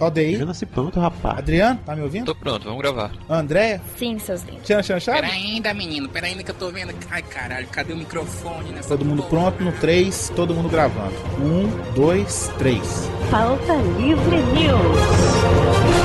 Aldeir, Já nasci pronto, rapaz. Adriano, tá me ouvindo? Tô pronto, vamos gravar. Andréia, Sim, seus lindos. Tchan Chan Chave? Pera ainda, menino, pera ainda que eu tô vendo. Ai, caralho, cadê o microfone nessa Todo mundo porra? pronto no 3, todo mundo gravando. 1, 2, 3. Pauta Livre News.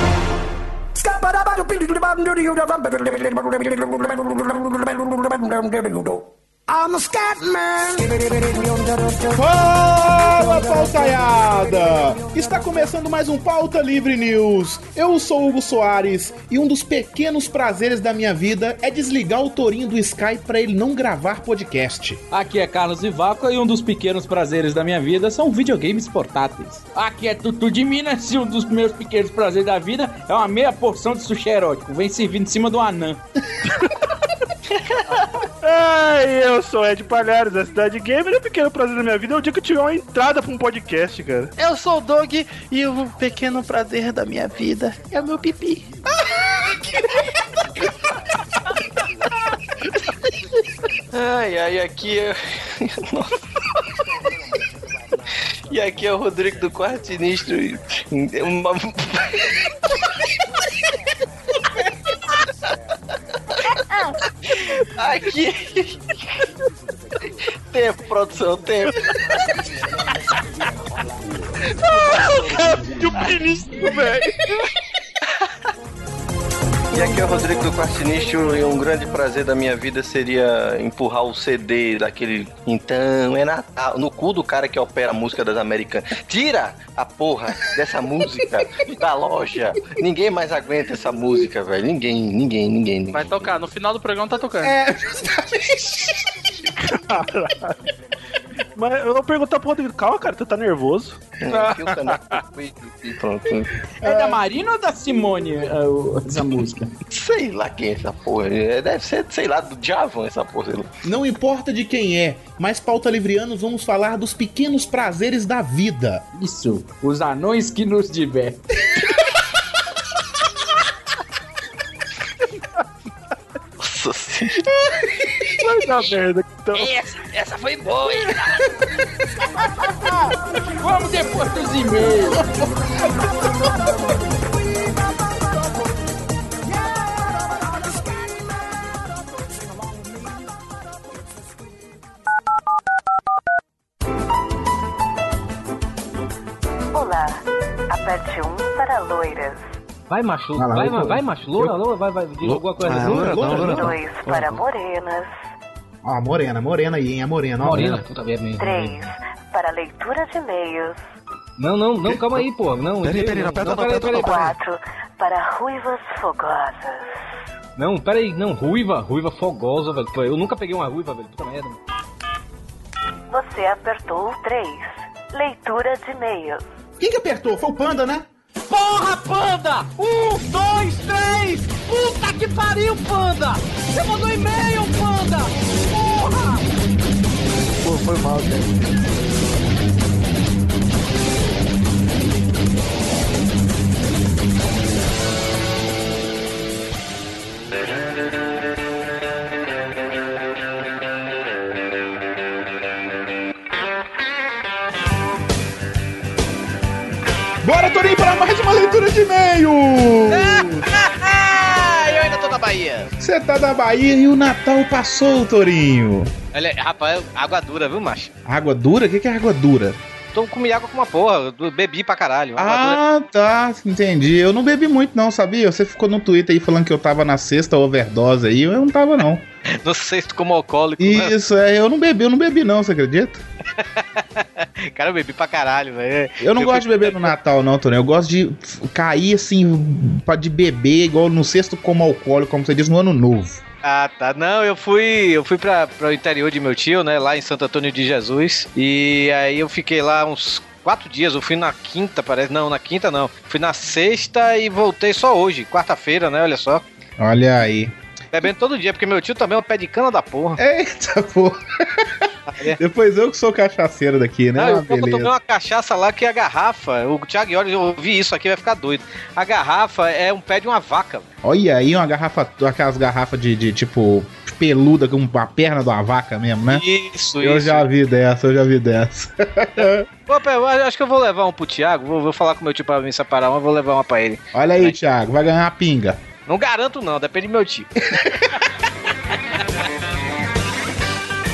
Fala, pautaiada! Está começando mais um Pauta Livre News. Eu sou o Hugo Soares e um dos pequenos prazeres da minha vida é desligar o Torinho do Skype para ele não gravar podcast. Aqui é Carlos Ivaco e um dos pequenos prazeres da minha vida são videogames portáteis. Aqui é Tutu de Minas e um dos meus pequenos prazeres da vida é uma meia porção de sushi erótico. Vem servindo em cima do anã. Ai, eu sou Ed Palhares, da Cidade Gamer, e o pequeno prazer da minha vida é o dia que eu tiver uma entrada pra um podcast, cara. Eu sou o Doug e o pequeno prazer da minha vida é o meu pipi. Ai, ai, aqui é. E aqui é o Rodrigo do Quarto Sinistro. e- Uma... Aqui. Tempo, produção, tempo. Que o ministro, velho. E aqui é o Rodrigo do Quarto Sinistro e um grande prazer da minha vida seria empurrar o CD daquele. Então, é Natal. No cu do cara que opera a música das americanas. Tira a porra dessa música da loja. Ninguém mais aguenta essa música, velho. Ninguém, ninguém, ninguém. ninguém. Vai tocar, no final do programa tá tocando. É, justamente. Mas eu vou perguntar pro Rodrigo, calma, cara, tu tá nervoso? Pronto. É da Marina ou da Simone é, essa música? Sei lá quem é essa porra. É, Deve ser, sei lá, do Javan essa porra. Não importa de quem é, mas pauta livrianos vamos falar dos pequenos prazeres da vida. Isso, os anões que nos divertem. Nossa senhora. Vai dar merda. Então, Essa, essa foi boa, hein? Vamos depois dos e-mails. Vai, macho. Vai Vai, vai, macho. Loura, loura, vai, vai. Diz alguma coisa. Ah, Loura, loura, loura, loura. loura. 2 para morenas, Ó, morena, morena aí, hein? A morena, ó. Morena, puta merda. 3 para leitura de e-mails, Não, não, não, calma aí, pô. Não, Peraí, não, peraí, não aperta não, peraí, peraí, peraí. 4 para ruivas fogosas, Não, peraí, não, ruiva, ruiva fogosa, velho. Pô, Eu nunca peguei uma ruiva, velho. Puta merda. você apertou o 3, leitura de e-mails, Quem que apertou? Foi o Panda, né? Porra, panda! Um, dois, três! Puta que pariu, panda! Você mandou e-mail, panda! Porra! Pô, foi mal, cara. Torinho, para mais uma leitura de e-mail! Eu ainda tô na Bahia. Você tá da Bahia e o Natal passou, Torinho. Olha, rapaz, água dura, viu, macho? Água dura? O que que é água dura? Tô comi água com uma porra, eu bebi pra caralho. Ah, tá, entendi. Eu não bebi muito não, sabia? Você ficou no Twitter aí falando que eu tava na sexta overdose aí, eu não tava não. Não sei se tu como alcoólico. né? Isso, é, eu não bebi, eu não bebi não, você acredita? Cara, eu bebi pra caralho, velho. Eu não Eu gosto de beber no Natal não, Torinho. Eu gosto de cair assim, de beber igual no sexto como alcoólico, como você diz, no ano novo. Ah, tá. Não, eu fui, eu fui pra o interior de meu tio, né? Lá em Santo Antônio de Jesus. E aí eu fiquei lá uns quatro dias. Eu fui na quinta, parece. Não, na quinta não. Fui na sexta e voltei só hoje, quarta-feira, né? Olha só. Olha aí. Bebendo todo dia, porque meu tio também é um pé de cana da porra. Eita, porra. Depois eu que sou cachaceiro daqui, né? Ah, eu, eu tomei uma cachaça lá que a garrafa, o Thiago Iori, eu ouvi isso aqui, vai ficar doido. A garrafa é um pé de uma vaca. Olha aí uma garrafa, aquelas garrafas de, de, tipo peluda com a perna de uma vaca mesmo, né? Isso, Eu isso. já vi dessa, eu já vi dessa. Pô, pé, eu acho que eu vou levar um pro Thiago, vou, vou falar com meu tio pra me separar uma, vou levar uma pra ele. Olha aí, Thiago, vai ganhar uma pinga. Não garanto não, depende do meu tio.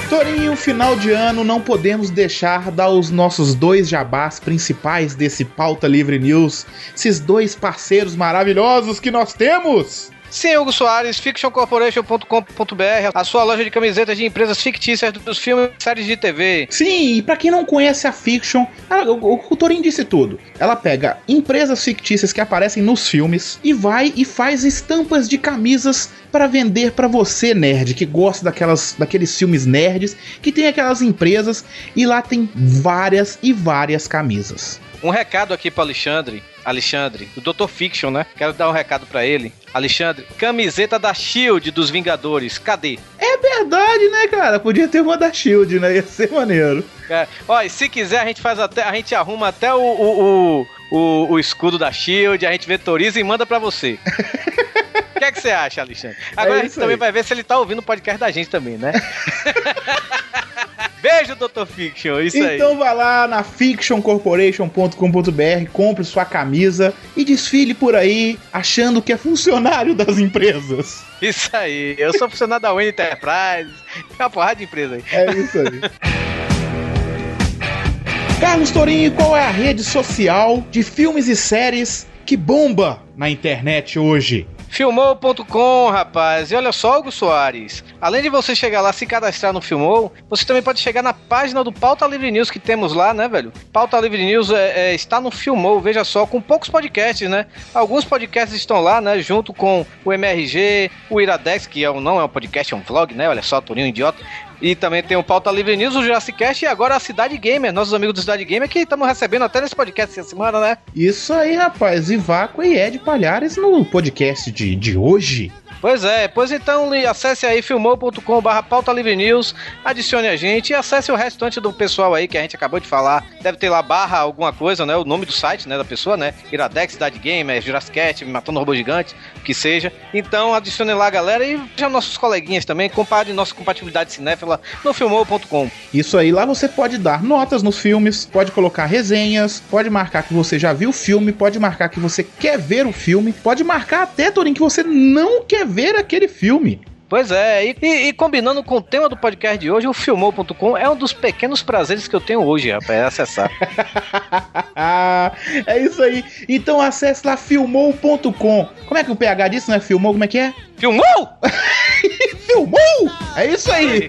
Torinho, final de ano, não podemos deixar dar os nossos dois jabás principais desse Pauta Livre News, esses dois parceiros maravilhosos que nós temos. Sim, Hugo Soares, fictioncorporation.com.br, a sua loja de camisetas de empresas fictícias dos filmes e séries de TV. Sim, e pra quem não conhece a Fiction, ela- o, o Torinho disse tudo. Ela pega empresas fictícias que aparecem nos filmes e vai e faz estampas de camisas para vender pra você, nerd, que gosta daquelas, daqueles filmes nerds, que tem aquelas empresas e lá tem várias e várias camisas. Um recado aqui pro Alexandre, Alexandre, do Dr. Fiction, né? Quero dar um recado pra ele. Alexandre, camiseta da Shield dos Vingadores, cadê? É verdade, né, cara? Podia ter uma da Shield, né? Ia ser maneiro. É, ó, e se quiser, a gente faz até. A gente arruma até o, o, o, o- escudo da Shield, a gente vetoriza e manda pra você. O que é que você acha, Alexandre? Agora a gente também aí. vai ver se ele tá ouvindo o podcast da gente também, né? Beijo, Dr. Fiction, isso aí. então vai lá na fictioncorporation.com.br, compre sua camisa e desfile por aí achando que é funcionário das empresas. Isso aí. Eu sou funcionário da Wayne Enterprise. Tem uma porrada de empresa aí. É isso aí. Carlos Torinho, qual é a rede social de filmes e séries que bomba na internet hoje? Filmou.com, rapaz. E olha só, Hugo Soares. Além de você chegar lá se cadastrar no Filmou, você também pode chegar na página do Pauta Livre News que temos lá, né, velho? Pauta Livre News é, é, está no Filmou, veja só, com poucos podcasts, né? Alguns podcasts estão lá, né? Junto com o MRG, o Iradex, que é um, não é um podcast, é um vlog, né? Olha só, Torinho idiota. E também tem o Pauta Livre News, o Jurassic Cast e agora a Cidade Gamer, nossos amigos do Cidade Gamer que estamos recebendo até nesse podcast essa semana, né? Isso aí, rapaz. Ivaco e Ed Palhares no podcast de, de hoje. Pois é, pois então acesse aí filmou.com barra pauta livre news, adicione a gente e acesse o restante do pessoal aí que a gente acabou de falar. Deve ter lá barra alguma coisa, né? O nome do site, né, da pessoa, né? Iradex, Cidade Gamer, Jurassic Cat, Matando Robô Gigante, o que seja. Então adicione lá, galera, e veja nossos coleguinhas também, compare nossa compatibilidade cinéfila no filmou.com. Isso aí, lá você pode dar notas nos filmes, pode colocar resenhas, pode marcar que você já viu o filme, pode marcar que você quer ver o filme, pode marcar até, Torinho, que você não quer ver aquele filme. Pois é, e, e- e combinando com o tema do podcast de hoje, o filmou.com é um dos pequenos prazeres que eu tenho hoje, rapaz, é acessar. é isso aí. Então acesse lá filmou.com. Como é que o PH disse, né? Filmou, como é que é? Filmou? Filmou! É isso aí.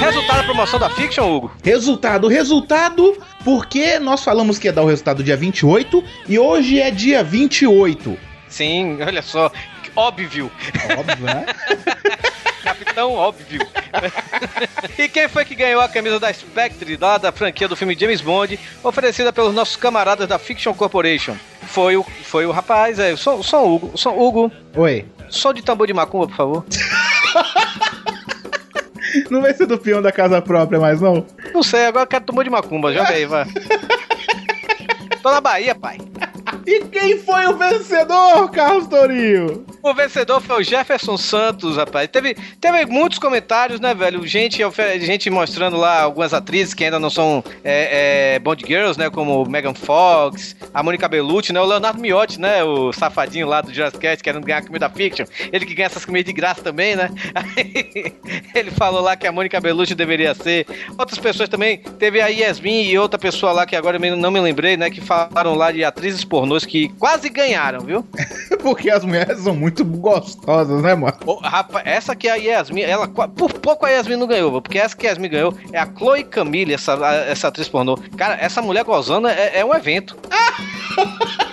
Resultado da promoção da Fiction, Hugo? Resultado, resultado, porque nós falamos que ia dar o resultado dia 28 e hoje é dia 28. Sim, olha só, óbvio. Óbvio, né? Capitão óbvio. e quem foi que ganhou a camisa da Spectre, lá da franquia do filme James Bond, oferecida pelos nossos camaradas da Fiction Corporation? Foi o, foi o rapaz, é, o som, o Hugo, o som Hugo, Oi. som de tambor de macumba, por favor. Não vai ser do peão da casa própria mais, não? Não sei, agora eu quero tambor de macumba, joga aí, vai. Tô na Bahia, pai. E quem foi o vencedor, Carlos Torinho? O vencedor foi o Jefferson Santos, rapaz. Teve, teve muitos comentários, né, velho? Gente, gente mostrando lá algumas atrizes que ainda não são é, é, Bond Girls, né? Como Megan Fox, a Mônica Bellucci, né? O Leonardo Miotti, né? O safadinho lá do Jurassic Cast, querendo ganhar comida fiction. Ele que ganha essas comidas de graça também, né? Aí, ele falou lá que a Mônica Bellucci deveria ser. Outras pessoas também. Teve a Yasmin e outra pessoa lá que agora eu não me lembrei, né? Que falaram lá de atrizes pornôs que quase ganharam, viu? Porque as mulheres são muito gostosas, né, mano? Ô, rapaz, essa que é a Yasmin, ela por pouco a Yasmin não ganhou, porque essa que a Yasmin ganhou é a Chloe Camille, essa, essa atriz pornô. Cara, essa mulher gozando é, é um evento.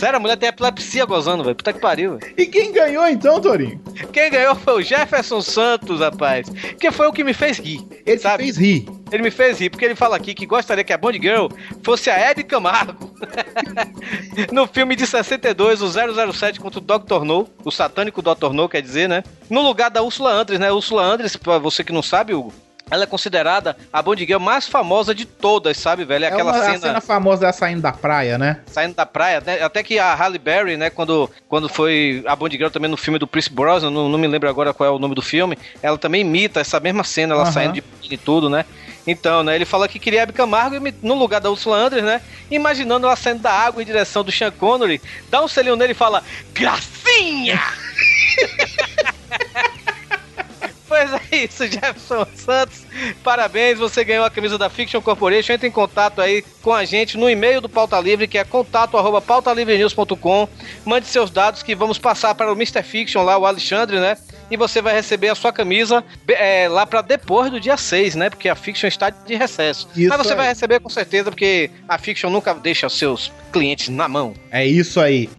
Sério, a mulher tem epilepsia gozando, velho. Puta que pariu. E quem ganhou então, Torinho? Quem ganhou foi o Jefferson Santos, rapaz. Que foi o que me fez rir. Ele sabe? fez rir. ele me fez rir, porque ele fala aqui que gostaria que a Bond Girl fosse a Ed Camargo. no filme de 62, o 007 contra o Dr. No, o satânico Dr. No, quer dizer, né? No lugar da Ursula Andress, né? Ursula Andress, pra você que não sabe, Hugo, ela é considerada a Bond Girl mais famosa de todas, sabe, velho? É É aquela uma, cena, a cena famosa dela saindo da praia, né? saindo da praia, né? até que a Halle Berry, né, quando, quando foi a Bond Girl também no filme do Chris Brosnan, não, não me lembro agora qual é o nome do filme, ela também imita essa mesma cena, ela Aham. saindo de e tudo, né? Então, né, ele fala que queria Hebe Camargo no lugar da Ursula Andress, né? Imaginando ela saindo da água em direção do Sean Connery, dá um selinho nele e fala, Gracinha! Pois é isso, Jefferson Santos. Parabéns, você ganhou a camisa da Fiction Corporation. Entre em contato aí com a gente no e-mail do Pauta Livre, que é contato arroba pautalivrenews.com. Mande seus dados que vamos passar para o Mr. Fiction lá, o Alexandre, né? E você vai receber a sua camisa é, lá para depois do dia 6, né? Porque a Fiction está de recesso. Isso Mas você vai receber com certeza, porque a Fiction nunca deixa seus clientes na mão. É isso aí.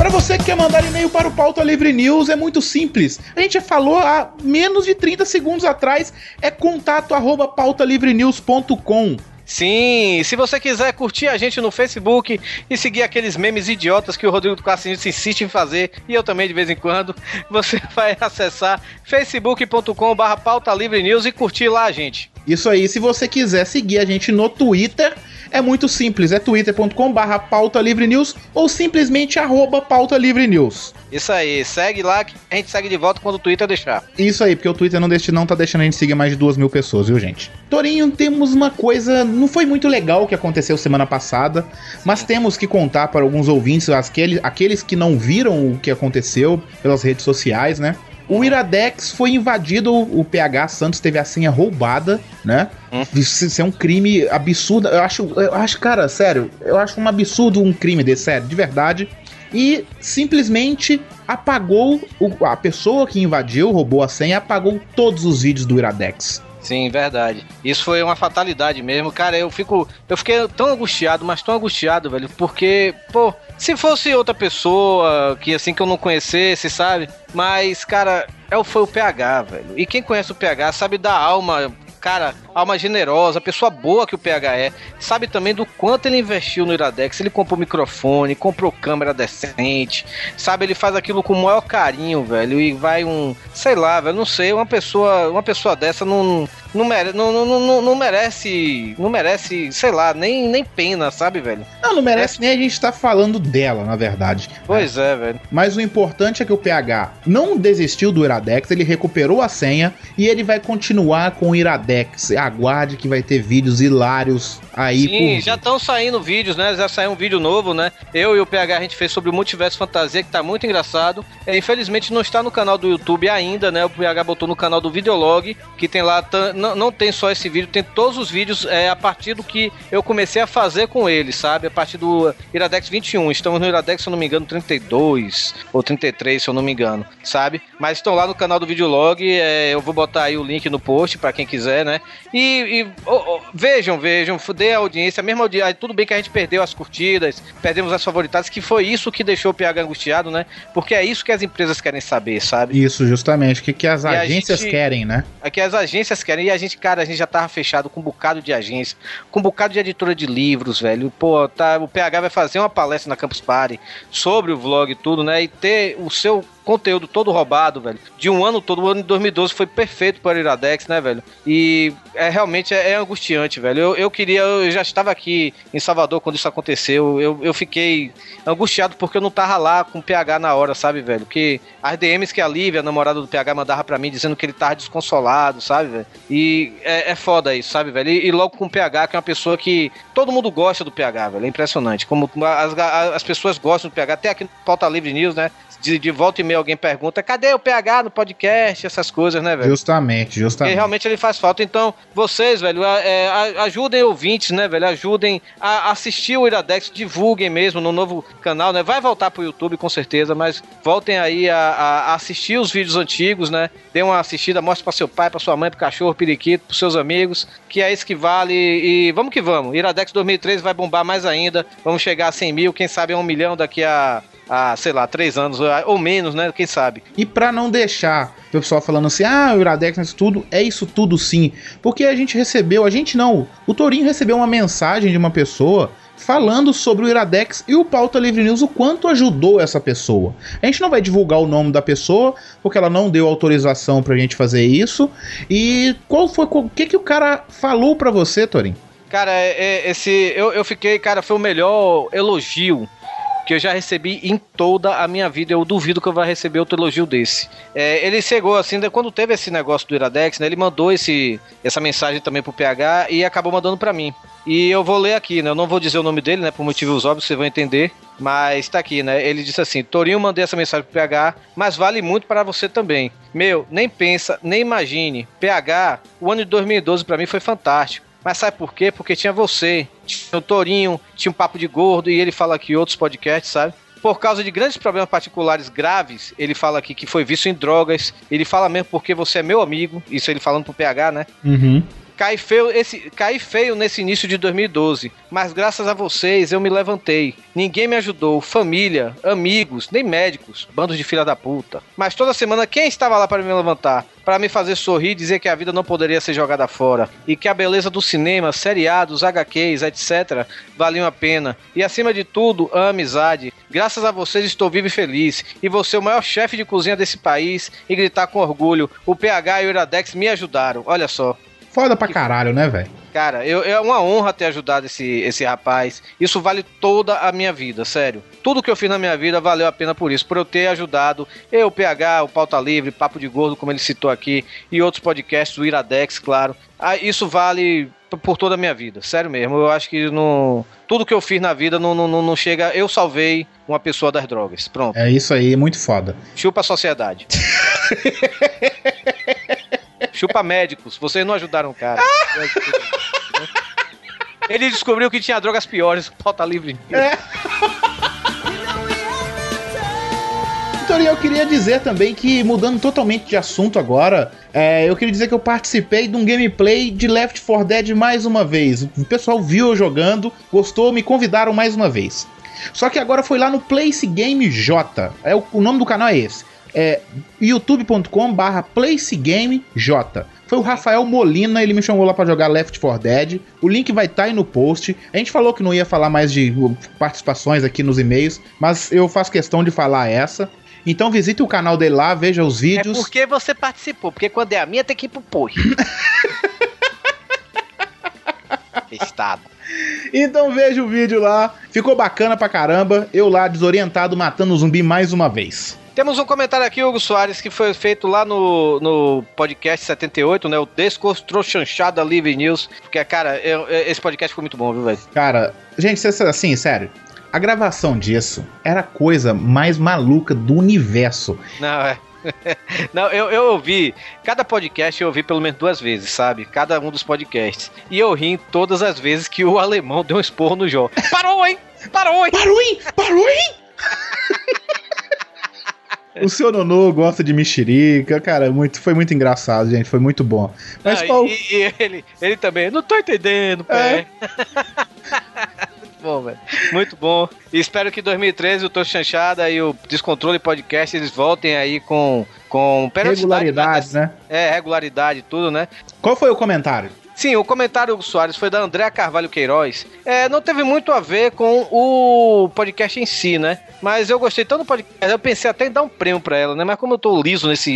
Para você que quer mandar e-mail para o Pauta Livre News, é muito simples. A gente já falou há menos de 30 segundos atrás. É contato arroba pautalivrenews.com. Sim, se você quiser curtir a gente no Facebook e seguir aqueles memes idiotas que o Rodrigo do Cassinho insiste em fazer, e eu também de vez em quando, você vai acessar facebook.com barra pauta livre news e curtir lá a gente. Isso aí, se você quiser seguir a gente no Twitter, é muito simples. É twitter.com barra pauta livre news ou simplesmente arroba pauta livre news. Isso aí, segue lá que a gente segue de volta quando o Twitter deixar. Isso aí, porque o Twitter não, deixa, não tá deixando a gente seguir mais de duas mil pessoas, viu, gente? Torinho, temos uma coisa. Não foi muito legal o que aconteceu semana passada, mas temos que contar para alguns ouvintes, aqueles, aqueles que não viram o que aconteceu pelas redes sociais, né? O Iradex foi invadido, o PH Santos teve a senha roubada, né? Isso isso é um crime absurdo. Eu acho, eu acho, cara, sério, eu acho um absurdo um crime desse, sério, de verdade e simplesmente apagou o- a pessoa que invadiu, roubou a senha, apagou todos os vídeos do Iradex. Sim, verdade. Isso foi uma fatalidade mesmo. Cara, eu fico. Eu fiquei tão angustiado, mas tão angustiado, velho. Porque, pô, se fosse outra pessoa que assim que eu não conhecesse, sabe? Mas, cara, é, foi o PH, velho. E quem conhece o PH sabe da alma. Cara, alma generosa, pessoa boa que o PH é. Sabe também do quanto ele investiu no Iradex. Ele comprou microfone, comprou câmera decente. Sabe, ele faz aquilo com o maior carinho, velho. E vai um. Sei lá, velho. Não sei. Uma pessoa, uma pessoa dessa não. Não, mere, não, não, não, não merece. Não merece, sei lá, nem, nem pena, sabe, velho? Não, não merece nem a gente estar falando dela, na verdade. Pois é, velho. Mas o importante é que o PH não desistiu do Iradex, ele recuperou a senha e ele vai continuar com o Iradex. Aguarde que vai ter vídeos hilários aí Sim, por já estão saindo vídeos, né? Já saiu um vídeo novo, né? Eu e o PH a gente fez sobre o Multiverso Fantasia, que tá muito engraçado. É, infelizmente não está no canal do YouTube ainda, né? O PH botou no canal do Videolog, que tem lá, não, não tem só esse vídeo, tem todos os vídeos é, a partir do que eu comecei a fazer com ele, sabe? A partir do Iradex 21. Estamos no Iradex, se eu não me engano, 32 ou 33, se eu não me engano, sabe? Mas estão lá no canal do Videolog, é, eu vou botar aí o link no post pra quem quiser, né? E, e, ô, ô, vejam, vejam, dê a audiência, a mesma audiência. Tudo bem que a gente perdeu as curtidas, perdemos as favoritadas, que foi isso que deixou o PH angustiado, né? Porque é isso que as empresas querem saber, sabe? Isso, justamente. O que, que as E agências gente- querem, né? É que as agências querem, a gente, cara, a gente já tava fechado com um bocado de agência, com um bocado de editora de livros, velho. Pô, tá, o PH vai fazer uma palestra na Campus Party sobre o vlog e tudo, né? E ter o seu conteúdo todo roubado, velho. De um ano todo, o ano de 2012 foi perfeito para o Iradex, né, velho? E é realmente é, é angustiante, velho. Eu, eu queria, eu já estava aqui em Salvador quando isso aconteceu. Eu, eu fiquei angustiado porque eu não tava lá com o PH na hora, sabe, velho? Que as DMs que a Lívia, a namorada do PH, mandava pra mim dizendo que ele tava desconsolado, sabe, velho? E é, é foda isso, sabe, velho? E, e logo com o PH, que é uma pessoa que todo mundo gosta do PH, velho. É impressionante. Como as, as pessoas gostam do PH, até aqui no Pauta Livre News, né? De, de volta e meia alguém pergunta: cadê o PH no podcast? Essas coisas, né, velho? Justamente, Porque justamente. realmente ele faz falta. Então, vocês, velho, é, ajudem ouvintes, né, velho? Ajudem a assistir o Iradex, divulguem mesmo no novo canal, né? Vai voltar pro YouTube, com certeza, mas voltem aí a, a- assistir os vídeos antigos, né? Dê uma assistida, mostre pra seu pai, pra sua mãe, pro cachorro, periquito, pros seus amigos, que é isso que vale. E vamos que vamos. Iradex 2013 vai bombar mais ainda. Vamos chegar a 100 mil, quem sabe a 1 milhão daqui a há, sei lá, três anos ou menos, né? Quem sabe. E pra não deixar o pessoal falando assim, ah, o Iradex é isso tudo, é isso tudo sim. Porque a gente recebeu, a gente não, o Torinho recebeu uma mensagem de uma pessoa falando sobre o Iradex e o Pauta Livre News, o quanto ajudou essa pessoa. A gente não vai divulgar o nome da pessoa, porque ela não deu autorização pra gente fazer isso. E qual foi, o que que o cara falou pra você, Torinho? Cara, é, é, esse. Eu, eu fiquei, cara, foi o melhor elogio que eu já recebi em toda a minha vida. Eu duvido que eu vá receber outro elogio desse. É, ele chegou assim, né, quando teve esse negócio do Iradex, né? Ele mandou esse, essa mensagem também pro PH e acabou mandando para mim. E eu vou ler aqui, né? Eu não vou dizer o nome dele, né? Por motivos óbvios, vocês vão entender. Mas tá aqui, né? Ele disse assim: Torinho, mandei essa mensagem pro PH, mas vale muito para você também. Meu, nem pensa, nem imagine. PH, o ano de 2012 para mim foi fantástico. Mas sabe por quê? Porque tinha você, tinha o Torinho, tinha um papo de gordo e ele fala aqui outros podcasts, sabe? Por causa de grandes problemas particulares graves, ele fala aqui que foi vício em drogas. Ele fala mesmo porque você é meu amigo. Isso ele falando pro PH, né? Uhum. Caí feio, esse, caí feio nesse início de 2012, mas graças a vocês eu me levantei. Ninguém me ajudou, família, amigos, nem médicos, bandos de filha da puta. Mas toda semana quem estava lá para me levantar? Para me fazer sorrir e dizer que a vida não poderia ser jogada fora. E que a beleza do cinema, seriados, HQs, etc., valiam a pena. E acima de tudo, a amizade. Graças a vocês estou vivo e feliz. E você, o maior chefe de cozinha desse país, e gritar com orgulho: o PH e o Iradex me ajudaram. Olha só. Foda pra caralho, né, velho? Cara, eu, é uma honra ter ajudado esse, esse rapaz. Isso vale toda a minha vida, sério. Tudo que eu fiz na minha vida valeu a pena por isso, por eu ter ajudado eu, o PH, o Pauta Livre, Papo de Gordo, como ele citou aqui, e outros podcasts, o Iradex, claro. Ah, isso vale por toda a minha vida, sério mesmo. Eu acho que no, tudo que eu fiz na vida não, não, não chega. Eu salvei uma pessoa das drogas. Pronto. É isso aí, muito foda. Chupa a sociedade. Chupa médicos, vocês não ajudaram o cara. Ele descobriu que tinha drogas piores, pauta livre. É. Então, eu queria dizer também que, mudando totalmente de assunto agora, é, eu queria dizer que eu participei de um gameplay de Left 4 Dead mais uma vez. O pessoal viu eu jogando, gostou, me convidaram mais uma vez. Só que agora foi lá no Place Game J. É, o, o nome do canal é esse é youtube.com barra J. Foi o Rafael Molina, ele me chamou lá para jogar Left 4 Dead. O link vai estar tá aí no post. A gente falou que não ia falar mais de participações aqui nos e-mails, mas eu faço questão de falar essa. Então visite o canal dele lá, veja os vídeos. É porque você participou, porque quando é a minha tem que ir pro post. Estado. Então veja o vídeo lá. Ficou bacana pra caramba. Eu lá desorientado matando o zumbi mais uma vez. Temos um comentário aqui, Hugo Soares, que foi feito lá no, no podcast 78, né? O Desconstruchanchada Live News. Porque, cara, eu, esse podcast foi muito bom, viu, velho? Cara, gente, assim, sério. A gravação disso era a coisa mais maluca do universo. Não, é. Não, eu, eu ouvi, cada podcast eu ouvi pelo menos duas vezes, sabe? Cada um dos podcasts. E eu ri todas as vezes que o alemão deu um esporro no Jó. Parou, hein? Parou, hein? Parou, hein? Parou, hein? O seu Nonô gosta de mexerica, cara, muito, foi muito engraçado, gente, foi muito bom. Mas qual... e, e, ele, ele também, não tô entendendo, pé. É. muito bom, velho. Muito bom. E espero que 2013 o Tô Chanchada e o Descontrole Podcast eles voltem aí com com regularidade, né? É, regularidade, tudo, né? Qual foi o comentário? Sim, o comentário do Soares foi da Andréa Carvalho Queiroz. É, não teve muito a ver com o podcast em si, né? Mas eu gostei tanto do podcast, eu pensei até em dar um prêmio pra ela, né? Mas como eu tô liso nesse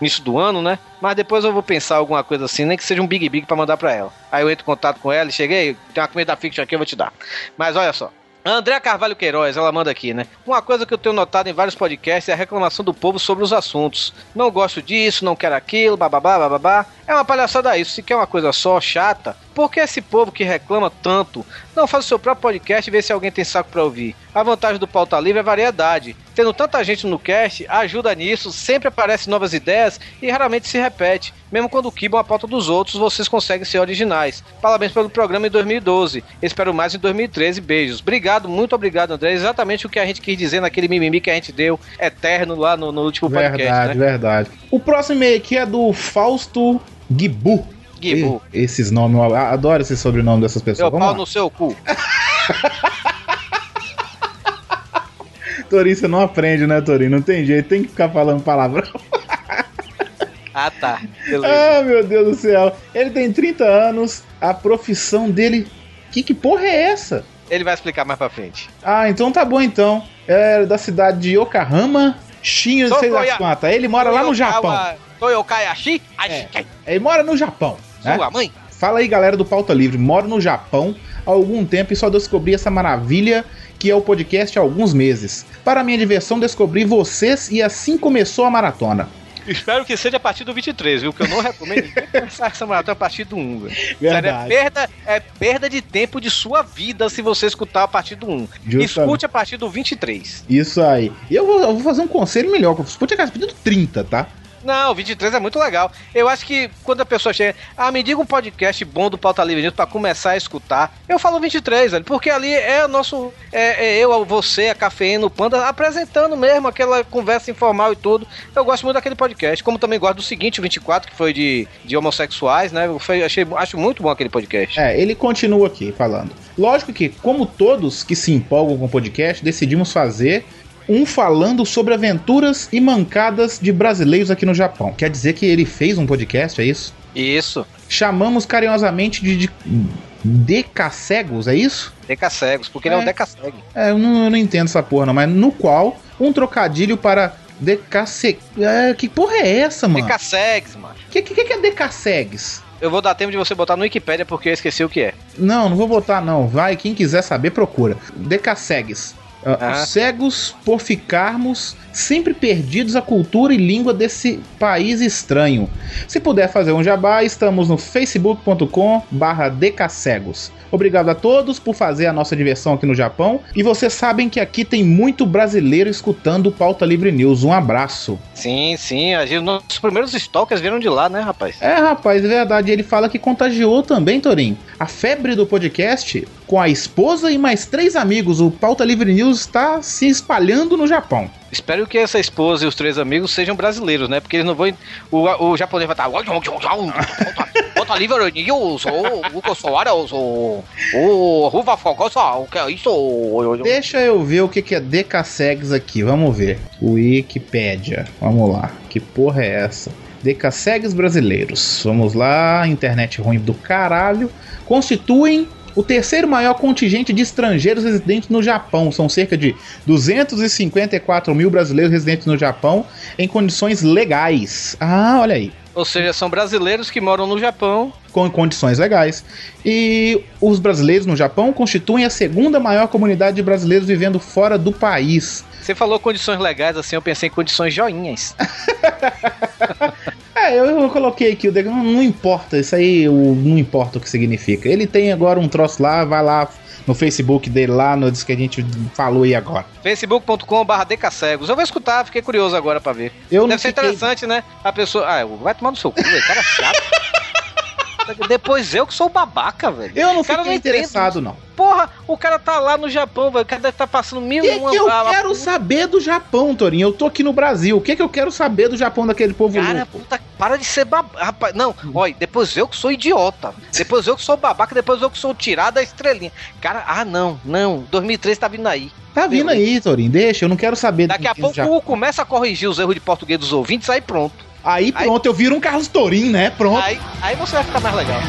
início do ano, né? Mas depois eu vou pensar alguma coisa assim, nem que seja um Big Big pra mandar pra ela. Aí eu entro em contato com ela e cheguei, tem uma comida fiction aqui, eu vou te dar. Mas olha só. André Carvalho Queiroz, ela manda aqui, né? Uma coisa que eu tenho notado em vários podcasts é a reclamação do povo sobre os assuntos. Não gosto disso, não quero aquilo, bababá, bababá. É uma palhaçada isso. Se quer uma coisa só, chata, por que esse povo que reclama tanto não faz o seu próprio podcast e vê se alguém tem saco para ouvir? A vantagem do pauta livre é variedade. Tendo tanta gente no cast, ajuda nisso, sempre aparecem novas ideias e raramente se repete. Mesmo quando quibam a pauta dos outros, vocês conseguem ser originais. Parabéns pelo programa em 2012. Espero mais em 2013. Beijos. Obrigado, muito obrigado, André. Exatamente o que a gente quis dizer naquele mimimi que a gente deu eterno lá no, no último verdade, podcast. Verdade, né? verdade. O próximo e-mail aqui é do Fausto Gibu. Gibu. E, esses nomes, eu adoro esse sobrenome dessas pessoas. Meu pau no seu cu. Torinho, você não aprende, né, Torinho? Não tem jeito, tem que ficar falando palavrão. Ah, tá. Beleza. Ah, meu Deus do céu. Ele tem 30 anos, a profissão dele. Que, que porra é essa? Ele vai explicar mais pra frente. Ah, então tá bom então. É da cidade de Yokohama, Shinho, sei Tokoya- quantas. Ele mora lá no Japão. Toyokayashi? É. Ele mora no Japão. né? Sua mãe? Fala aí, galera do Pauta Livre. Moro no Japão há algum tempo e só descobri essa maravilha que é o podcast há alguns meses. Para minha diversão, descobri vocês e assim começou a maratona. Espero que seja a partir do 23, viu? Que eu não recomendo começar essa maratona a partir do 1, velho. Sério, é perda, é perda de tempo de sua vida se você escutar a partir do 1. Justamente. Escute a partir do 23. Isso aí. E eu vou, eu vou fazer um conselho melhor. Você pode chegar pedindo 30, tá? Não, o 23 é muito legal. Eu acho que quando a pessoa chega, ah, me diga um podcast bom do Pauta Livre News pra começar a escutar, eu falo 23, velho, porque ali é o nosso, é, é eu, você, a Cafeína, o Panda, apresentando mesmo aquela conversa informal e tudo. Eu gosto muito daquele podcast, como também gosto do seguinte, o 24, que foi de, de homossexuais, né? Foi- achei, acho muito bom aquele podcast. É, ele continua aqui falando. Lógico que, como todos que se empolgam com podcast, decidimos fazer um falando sobre aventuras e mancadas de brasileiros aqui no Japão. Quer dizer que ele fez um podcast, é isso? Isso. Chamamos carinhosamente de, de Decacegos, é isso? Decacegos, porque ele é É. um decaceg. É, eu não, eu não entendo essa porra, não, mas no qual um trocadilho para Decaceg. É, que porra é essa, mano? Decacegs, mano. O que, que, que é Decacegs? Eu vou dar tempo de você botar no Wikipedia porque eu esqueci o que é. Não, não vou botar não. Vai, quem quiser saber, procura. Decacegues. Ah, Ah. os Cegos por ficarmos sempre perdidos à cultura e língua desse país estranho. Se puder fazer um jabá, estamos no facebook.com barra decacegos. Obrigado a todos por fazer a nossa diversão aqui no Japão. E vocês sabem que aqui tem muito brasileiro escutando o Pauta Livre News. Um abraço. Sim, sim. A gente, nossos primeiros stalkers vieram de lá, né, rapaz? É, rapaz, é verdade. Ele fala que contagiou também, Torim. A febre do podcast, com a esposa e mais três amigos, o Pauta Livre News está se espalhando no Japão. Espero que essa esposa e os três amigos sejam brasileiros, né? Porque eles não vão. O, o japonês vai estar. Bota livre news, o o. O Ruva Fogosa, o que é isso? Deixa eu ver o que é Decasegs aqui, vamos ver. Wikipédia, vamos lá. Que porra é essa? Decasegs brasileiros. Vamos lá, internet ruim do caralho. Constituem o terceiro maior contingente de estrangeiros residentes no Japão. São cerca de 254 mil brasileiros residentes no Japão em condições legais. Ah, olha aí. Ou seja, são brasileiros que moram no Japão. Com condições legais. E os brasileiros no Japão constituem a segunda maior comunidade de brasileiros vivendo fora do país. Você falou condições legais, assim, eu pensei em condições joinhas. É, eu, eu coloquei aqui, o de- não, não importa, isso aí o- não importa o que significa. Ele tem agora um troço lá, vai lá no Facebook dele lá, no que a gente falou aí agora. facebook.com.br decacegos. Eu vou escutar, fiquei curioso agora pra ver. Eu não Deve ser fiquei- interessante, né? A pessoa. Ah, vai tomar no seu cu. Cara chato. Depois eu que sou babaca, velho. Eu não Cara, fiquei não entendo interessado, não. Porra, o cara tá lá no Japão, velho. O cara deve estar passando mil e que, uma que eu quero saber do Japão, Torinho? Eu tô aqui no Brasil. O que, que eu quero saber do Japão daquele povo Cara, louco? puta, para de ser babaca. Rapaz, não, olha, depois eu que sou idiota. Depois eu que sou babaca, depois eu que sou tirado da estrelinha. Cara, ah, não, não. 2003 tá vindo aí. Tá vindo aí, Torinho. Deixa, eu não quero saber Daqui a pouco o começa a corrigir os erros de português dos ouvintes, aí pronto. Aí pronto, eu viro um Carlos Torinho, né? Pronto. Aí, aí você vai ficar mais legal.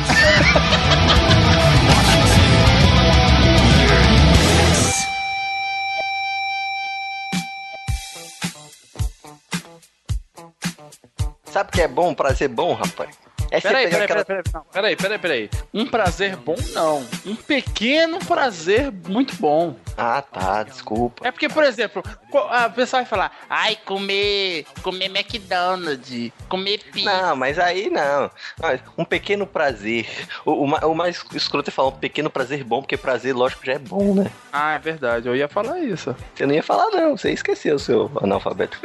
Sabe o que é bom? Prazer bom, rapaz? É Peraí, peraí, aquela- peraí, peraí, peraí, peraí. Um prazer bom, não. Um pequeno prazer muito bom. Ah, tá, desculpa. É porque, por exemplo, a pessoa vai falar, ai, comer, comer McDonald's, comer pizza. Não, mas aí não. Mas Um pequeno prazer. O, o o mais escroto é falar um pequeno prazer bom, porque prazer, lógico, já é bom, né? Ah, é verdade, eu ia falar isso. Você não ia falar, não. Você esqueceu, seu analfabeto.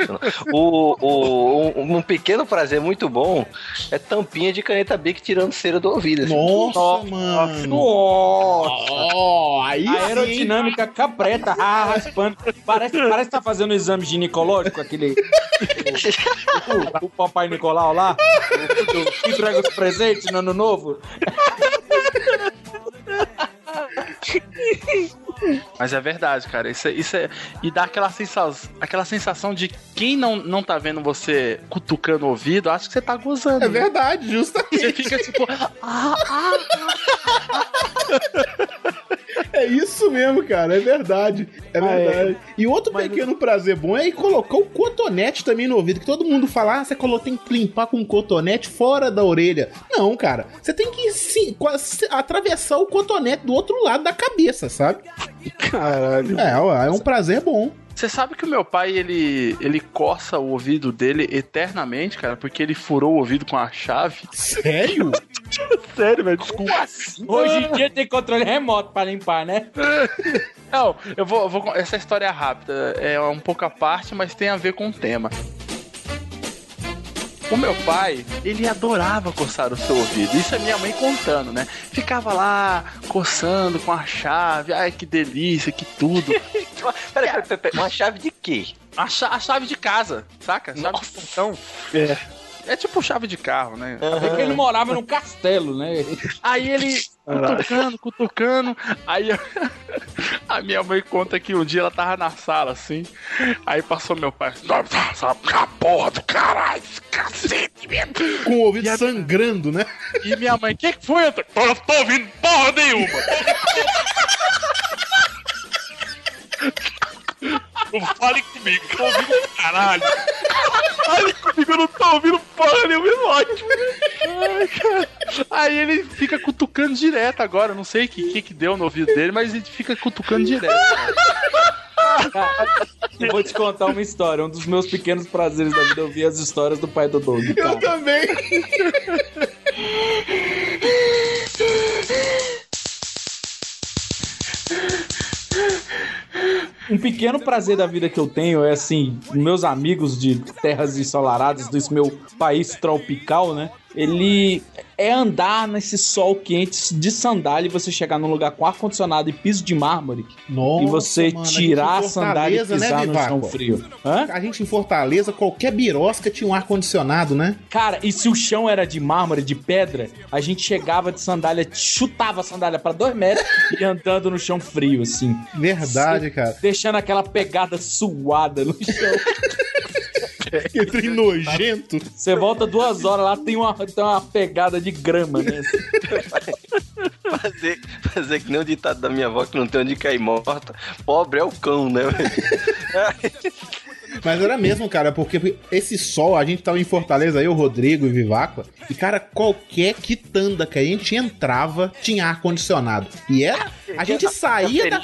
o, o, um, um pequeno prazer muito bom é tampinha de caneta Bic tirando cera do ouvido. assim. Nossa, mano. Nossa! aí A aerodinâmica capreta, ah, raspando. Parece, parece que tá fazendo um exame ginecológico, aquele. O, o- o papai Nicolau lá, que entrega os presentes no ano novo. Mas é verdade, cara. Isso é, isso é. E dá aquela sensação, aquela sensação de quem não, não tá vendo você cutucando o ouvido, acha que você tá gozando. É né? verdade, justamente. Você fica tipo. Ah, ah, É isso mesmo, cara. É verdade. É verdade. E outro pequeno prazer bom é colocar o cotonete também no ouvido. Que todo mundo fala, ah, você colocou, tem que limpar com cotonete fora da orelha. Não, cara. Você tem que sim, quase atravessar o cotonete do outro lado da cabeça, sabe? Caralho. É, é um prazer bom. Você sabe que o meu pai, ele, ele coça o ouvido dele eternamente, cara, porque ele furou o ouvido com a chave. Sério? Sério, velho, desculpa. Hoje em dia tem controle remoto pra limpar, né? Não, eu vou, eu vou. Essa história é rápida, é um pouco à parte, mas tem a ver com o tema. O meu pai, ele adorava coçar o seu ouvido. Isso é minha mãe contando, né? Ficava lá coçando com a chave. Ai, que delícia, que tudo. Peraí, peraí, peraí, peraí, uma chave de quê? A, cha- a chave de casa, saca? Chave de portão. É. É tipo chave de carro, né? É que ele morava num castelo, né? Aí ele cutucando, cutucando. Aí a minha mãe conta que um dia ela tava na sala assim. Aí passou meu pai. Essa porra do caralho, esse cacete. Com o ouvido sangrando, né? E minha mãe, o que, que foi? Eu tô, eu tô ouvindo porra nenhuma. Não fale comigo, tô ouvindo caralho. Fale comigo, eu não tô ouvindo porra nenhuma, ótimo. Ai, cara. Aí ele fica cutucando direto agora, não sei o que, que que deu no ouvido dele, mas ele fica cutucando direto. Eu vou te contar uma história. Um dos meus pequenos prazeres da vida é ouvir as histórias do pai do Doug. Eu cara. também. Um pequeno prazer da vida que eu tenho é assim, meus amigos de terras ensolaradas desse meu país tropical, né? Ele é andar nesse sol quente de sandália e você chegar num lugar com ar-condicionado e piso de mármore Nossa, e você mano, tirar a em sandália e Fortaleza, pisar né, no chão frio. Hã? A gente em Fortaleza, qualquer birosca tinha um ar-condicionado, né? Cara, e se o chão era de mármore, de pedra, a gente chegava de sandália, chutava a sandália pra dois metros e andando no chão frio, assim. Verdade, cara. Deixando aquela pegada suada no chão. Entre nojento. Você volta duas horas lá, tem uma, tem uma pegada de grama, né? Fazer, fazer que nem o ditado da minha avó que não tem onde cair morta. Pobre é o cão, né, velho? Mas era mesmo, cara, porque esse sol, a gente tava em Fortaleza, eu, Rodrigo e Viváqua, e, cara, qualquer quitanda que a gente entrava tinha ar-condicionado. E era. A gente saía da.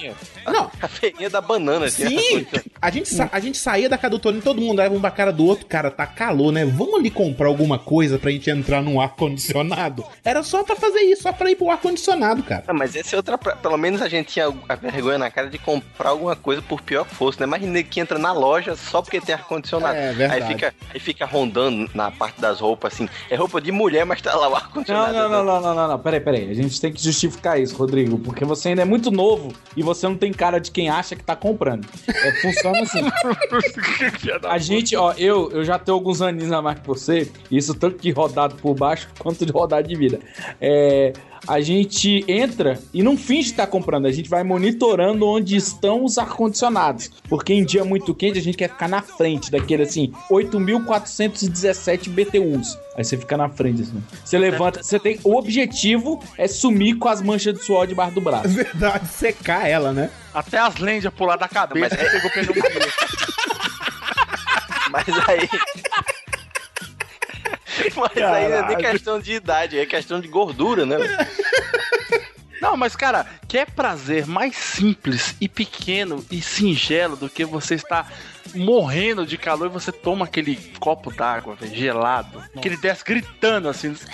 Não, A feirinha da banana. Sim! A gente, sa- a gente saía da casa do Toninho, todo mundo olhava um pra cara do outro, cara, tá calor, né? Vamos ali comprar alguma coisa pra gente entrar num ar-condicionado? Era só pra fazer isso, só pra ir pro ar-condicionado, cara. Ah, mas essa é outra. Pelo menos a gente tinha a vergonha na cara de comprar alguma coisa por pior que fosse, né? Nego que entra na loja só porque tem ar-condicionado. É, verdade. Aí fica, aí fica rondando na parte das roupas, assim. É roupa de mulher, mas tá lá o Não, ar-condicionado. não, não, não, não, não, não. Peraí, peraí. A gente tem que justificar isso, Rodrigo, porque você ainda é muito novo e você não tem cara de quem acha que tá comprando. É, funciona assim. A gente, ó, eu, eu já tenho alguns aninhos a mais que você, isso tanto de rodado por baixo quanto de rodado de vida. É, a gente entra e não finge estar comprando, a gente vai monitorando onde estão os ar-condicionados. Porque em dia muito quente a gente quer ficar na frente daquele assim, 8.417 BTUs. Aí você fica na frente assim. Você levanta, você tem. O objetivo é sumir com as manchas de suor debaixo do braço. É verdade, secar ela, né? Até as lentes pular da cabeça, Mas é- pegou pneumonia. Mas aí. Mas aí não é nem questão de idade, é questão de gordura, né? Não, mas cara, quer prazer mais simples e pequeno e singelo do que você estar morrendo de calor e você toma aquele copo d'água, velho, gelado, que ele desce gritando assim.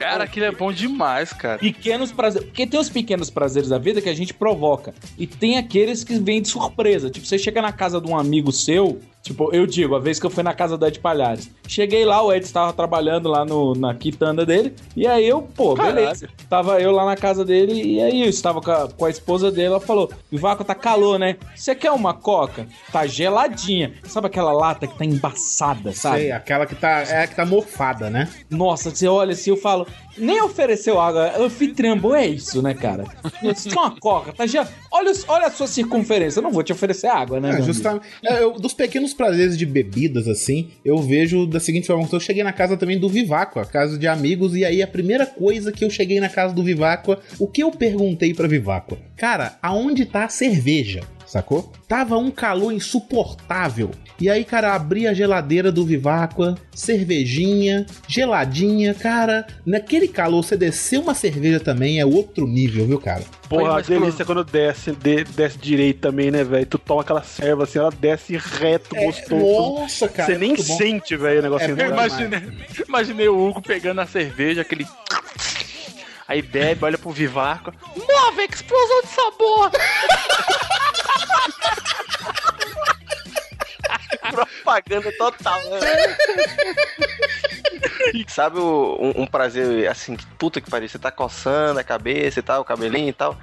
Cara, aquilo é bom demais, cara. Pequenos prazeres. Porque tem os pequenos prazeres da vida que a gente provoca. E tem aqueles que vêm de surpresa. Tipo, você chega na casa de um amigo seu. Tipo, eu digo, a vez que eu fui na casa do Ed Palhares. Cheguei lá, o Ed estava trabalhando lá no, na quitanda dele. E aí eu, pô, beleza. Tava eu lá na casa dele. E aí eu estava com a, com a esposa dele. Ela falou: Vivaco, tá calor, né? Você quer uma coca? Tá geladinha. Sabe aquela lata que tá embaçada, sabe? Sei, aquela que tá, é que tá morfada, né? Nossa, você olha assim, eu falo, nem ofereceu água. Anfitriã bom é isso, né, cara? É uma coca, tá já. Olha, olha a sua circunferência. Eu não vou te oferecer água, né? É, justamente. é, eu- dos pequenos prazeres de bebidas, assim, eu vejo da seguinte forma: que eu cheguei na casa também do Viváqua, casa de amigos, e aí a primeira coisa que eu cheguei na casa do Viváqua, o que eu perguntei pra Viváqua? Cara, aonde tá a cerveja? Sacou? Tava um calor insuportável. E aí, cara, abri a geladeira do Viváqua, cervejinha, geladinha, cara. Naquele calor, você descer uma cerveja também é outro nível, viu, cara? Porra, a delícia quando desce, de- desce direito também, né, velho? Tu toma aquela serva assim, ela desce reto, gostoso. Nossa, cara. Você é nem sente, velho, o negócio É bom Imagina- Imaginei o Hugo pegando a cerveja, aquele. Aí bebe, olha pro Vivaco. Nova explosão de sabor! Propaganda total, né? Sabe o- um, um prazer assim, que puta que pariu, você tá coçando a cabeça e tal, o cabelinho e tal.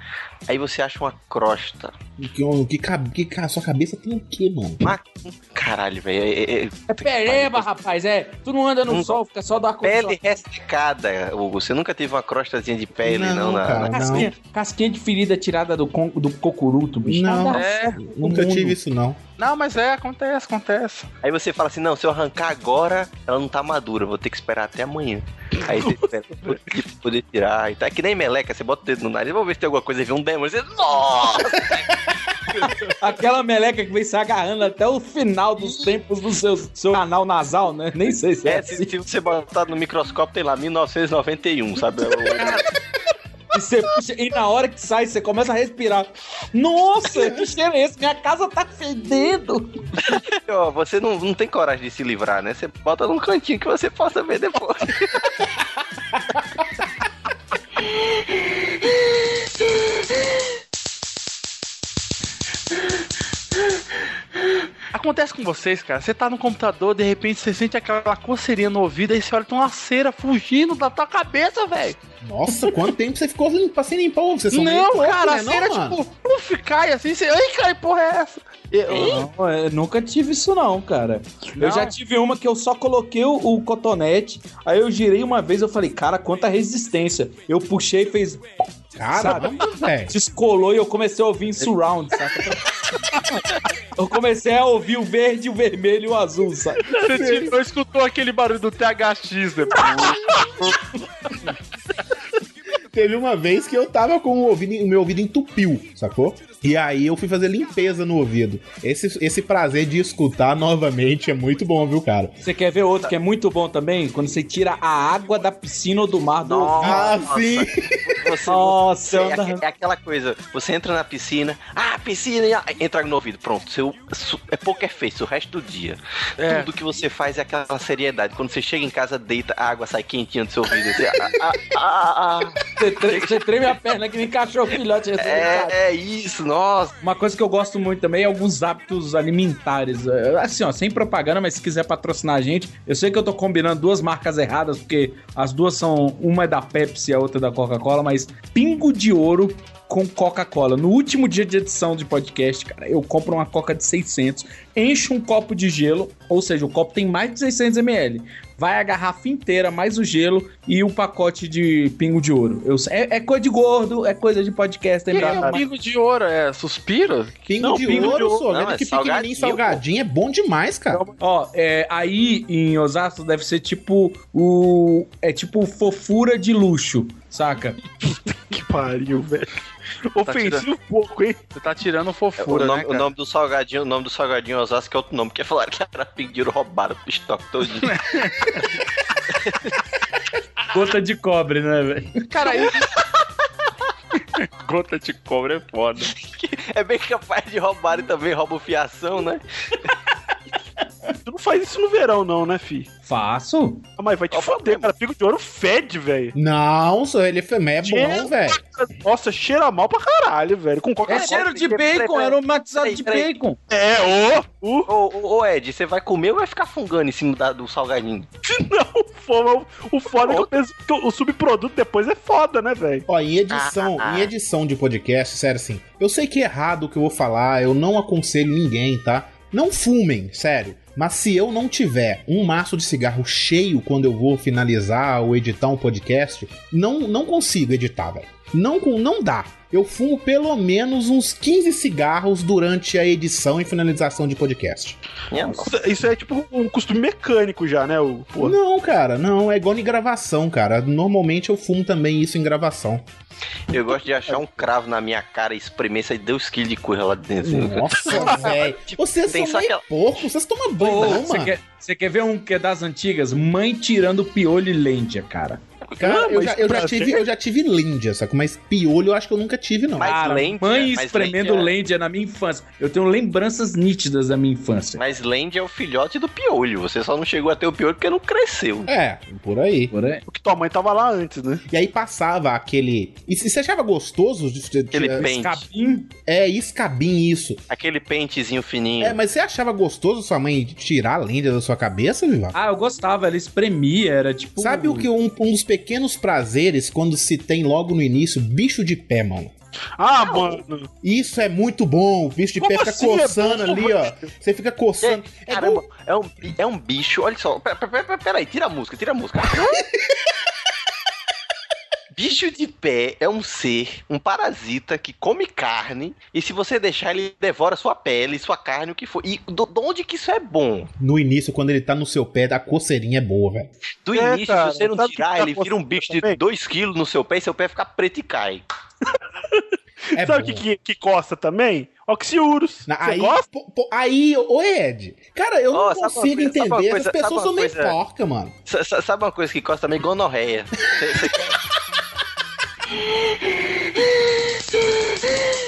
Aí você acha uma crosta. Que, que, que, ca- sua cabeça tem o quê, mano? Uma... Caralho, velho. É, é- é- É pereba, rapaz, é. Tu não anda no Hum. sol, fica só da pele ressecada, Hugo. Você nunca teve uma crostazinha de pele, não, Não, na, cara. na- Casquinha, casquinha de ferida tirada do, con- do cocuruto, bicho. Não. É, Nunca mundo. tive isso, não. Não, mas é, acontece, acontece. Aí você fala assim, não, se eu arrancar agora, ela não tá madura, vou ter que esperar até amanhã. Aí você espera poder- poder tirar e tá. É que nem meleca, você bota o dedo no nariz, vamos ver se tem alguma coisa e vê um demônio. Você, nossa! Aquela meleca que vem se agarrando até o final dos tempos do seu, seu canal nasal, né? Nem sei se é, É, assim. se, se você botar no microscópio, tem lá 1991, sabe? E, você puxa- e na hora que sai, você começa a respirar. Nossa, que cheiro é esse? Minha casa tá fedendo. Ó, você não, não tem coragem de se livrar, né? Você bota num cantinho que você possa ver depois. Acontece com vocês, cara. Você tá no computador, de repente você sente aquela coceirinha no ouvido, aí você olha, tem uma cera fugindo da tua cabeça, velho. Nossa, quanto tempo você ficou lim- pra se limpar? são meio Não, cara, né, a não, cera, mano? tipo, puf, cai assim, você. Ai, cara, porra é essa? Eu, Não, eu nunca tive isso não, cara. Eu Não? já tive uma que eu só coloquei o, o cotonete, aí eu girei uma vez, eu falei, cara, quanta resistência. Eu puxei e fez... Velho. Descolou e eu comecei a ouvir em surround, saca? Eu comecei a ouvir o verde, o vermelho e o azul, sabe? Você tirou, escutou aquele barulho do THX, né? Teve uma vez que eu tava com o, ouvido, o meu ouvido entupiu, sacou? E aí eu fui fazer limpeza no ouvido. Esse, esse prazer de escutar novamente é muito bom, viu, cara? Você quer ver outro que é muito bom também? Quando você tira a água da piscina ou do mar do ouvido. Ah, sim! Você, Nossa, é, eu aque- é aquela coisa, você entra na piscina, ah, piscina, e, ah, entra no ouvido, pronto, seu, su- é poker face o resto do dia. É. Tudo que você faz é aquela seriedade. Quando você chega em casa, deita, a água sai quentinha do seu ouvido. Você, ah, ah, ah, ah. Você, tre- você treme a perna que nem cachorro filhote. É, é isso, nossa. Uma coisa que eu gosto muito também é alguns hábitos alimentares. É, Assim, ó, sem propaganda, mas se quiser patrocinar a gente, eu sei que eu tô combinando duas marcas erradas, porque as duas são. Uma é da Pepsi e a outra é da Coca-Cola, mas pingo de ouro com Coca-Cola. No último dia de edição de podcast, cara, eu compro uma Coca de 600, encho um copo de gelo, ou seja, o copo tem mais de 600 ml. Vai a garrafa inteira, mais o gelo e o pacote de pingo de ouro. Eu, é, é coisa de gordo, é coisa de podcast. Que é pingo de ouro? É suspiro? Pingo Não, de pingo de ouro, ouro. só. Não, Lembra é que pequenininho, salgadinho, salgadinho, é bom demais, cara. Ó, é, aí em Osasco deve ser tipo o. É tipo fofura de luxo, saca? Que pariu, velho. Ofensivo um pouco, hein? Você tá tirando O fofura, nome, né, o nome do salgadinho, o nome do salgadinho Osasco é outro nome, porque falaram que era pingueiro roubado do estoque todinho. Gota de cobre, né, velho? Cara, aí... Gota de cobre é foda. é bem capaz de roubar e também rouba fiação, né? Tu não faz isso no verão, não, né, fi? Faço. Ah, mas vai te foder, cara. Pingo de ouro fede, velho. Não, só ele é, é bom, velho. Nossa, cheira mal pra caralho, velho. Com qualquer É cheiro de bacon, aromatizado de bacon. É, ô! Ô, ô, ô, Ed, você vai comer ou vai ficar fungando em cima da- do salgadinho? não, foda, o foda é que eu penso que o subproduto depois é foda, né, velho? Ó, em edição, Ah, ah. em edição de podcast, sério assim, eu sei que é errado o que eu vou falar, eu não aconselho ninguém, tá? Não fumem, sério. Mas se eu não tiver um maço de cigarro cheio quando eu vou finalizar ou editar um podcast, não, não consigo editar, velho. Não, não dá. Eu fumo pelo menos uns 15 cigarros durante a edição e finalização de podcast. Minha Isso- Isso é tipo um costume mecânico já, né? O, pô. Não, cara, não. É igual em gravação, cara. Normalmente eu fumo também isso em gravação. Eu gosto de achar um cravo na minha cara e espremer, isso aí deu quilos de coisa lá dentro. Nossa, velho. Vocês tem são só meio aquela- porcos. Vocês tomam banho, Ô, não, você mano. quer, você quer ver um que é das antigas? Mãe tirando piolho e lêndia, cara. Cara, Ah, eu já, eu, já tive, eu já tive líndia, saca? Mas piolho eu acho que eu nunca tive, não. Mas Cara, lêndia- mãe mas espremendo lêndia- lêndia na minha infância. Eu tenho lembranças nítidas da minha infância. Mas Land é o filhote do piolho. Você só não chegou a ter o piolho porque não cresceu. É, por aí. Por aí. Porque tua mãe tava lá antes, né? E aí passava aquele. E se- você achava gostoso? de- de- Aquele de- pente. Capim. É, escabim isso. Aquele pentezinho fininho. É, mas você achava gostoso sua mãe tirar a lenda da sua cabeça, Viva? Ah, eu gostava, ela espremia, era tipo. Sabe o que um, um dos pequenos prazeres quando se tem logo no início? Bicho de pé, mano. Ah, mano. Isso é muito bom. O bicho de Como pé fica assim é coçando bom, ali, ó. Você fica coçando. É Caramba, igual- é um, é um bicho. Olha só. Pera, pera, pera, pera aí, tira a música, tira a música. Bicho de pé é um ser, um parasita que come carne e se você deixar ele devora sua pele, sua carne, o que for. E do, de onde que isso é bom? No início, quando ele tá no seu pé, a coceirinha é boa, velho. Do É, início, cara, se você não sabe o que tirar, tá ele vira um bicho de também? 2kg no seu pé e seu pé fica preto e cai. É Sabe o que, que, que costa também? Oxiurus. Na- Você aí, aí, ô Ed, cara, eu Ó, não consigo coisa- entender. coisa- Essas pessoas são meio porca, mano. Sa- sa- Sabe uma coisa que costa também? Gonorreia. Cê- Ha ha ha!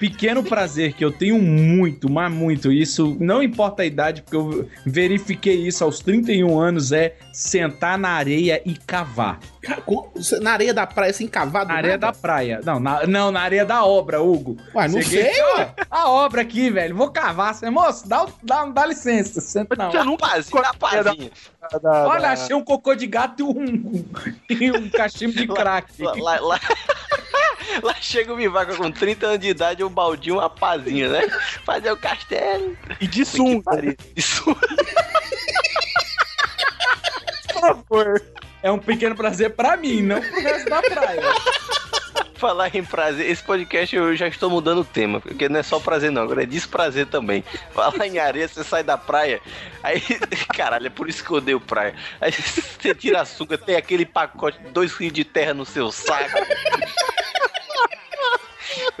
Pequeno prazer que eu tenho muito, mas muito. Isso não importa a idade, porque eu verifiquei isso aos 31 anos, é sentar na areia e cavar. Na areia da praia, assim, cavado. Na areia da praia. Não, na, não, na areia da obra, Hugo. Ué, não Cheguei- sei, ué. A obra aqui, velho. Vou cavar. Você, moço, dá, dá, dá licença. Senta não. Você Pazinho, na pazinha. da- da- Olha, achei um cocô de gato e um, e um cachimbo de crack. Lá, lá, lá- lá chega o Vivaca com 30 anos de idade, um baldinho, uma pazinha, né? Fazer o castelo. E de sunga. Isso. Por favor. É um pequeno prazer pra mim, não pro resto da praia. Falar em prazer, esse podcast eu já estou mudando o tema, porque não é só prazer não, agora é desprazer também. Falar em areia, você sai da praia, aí, caralho, é por isso que eu odeio praia. Aí você tira a sunga, tem aquele pacote, dois quilos de terra no seu saco.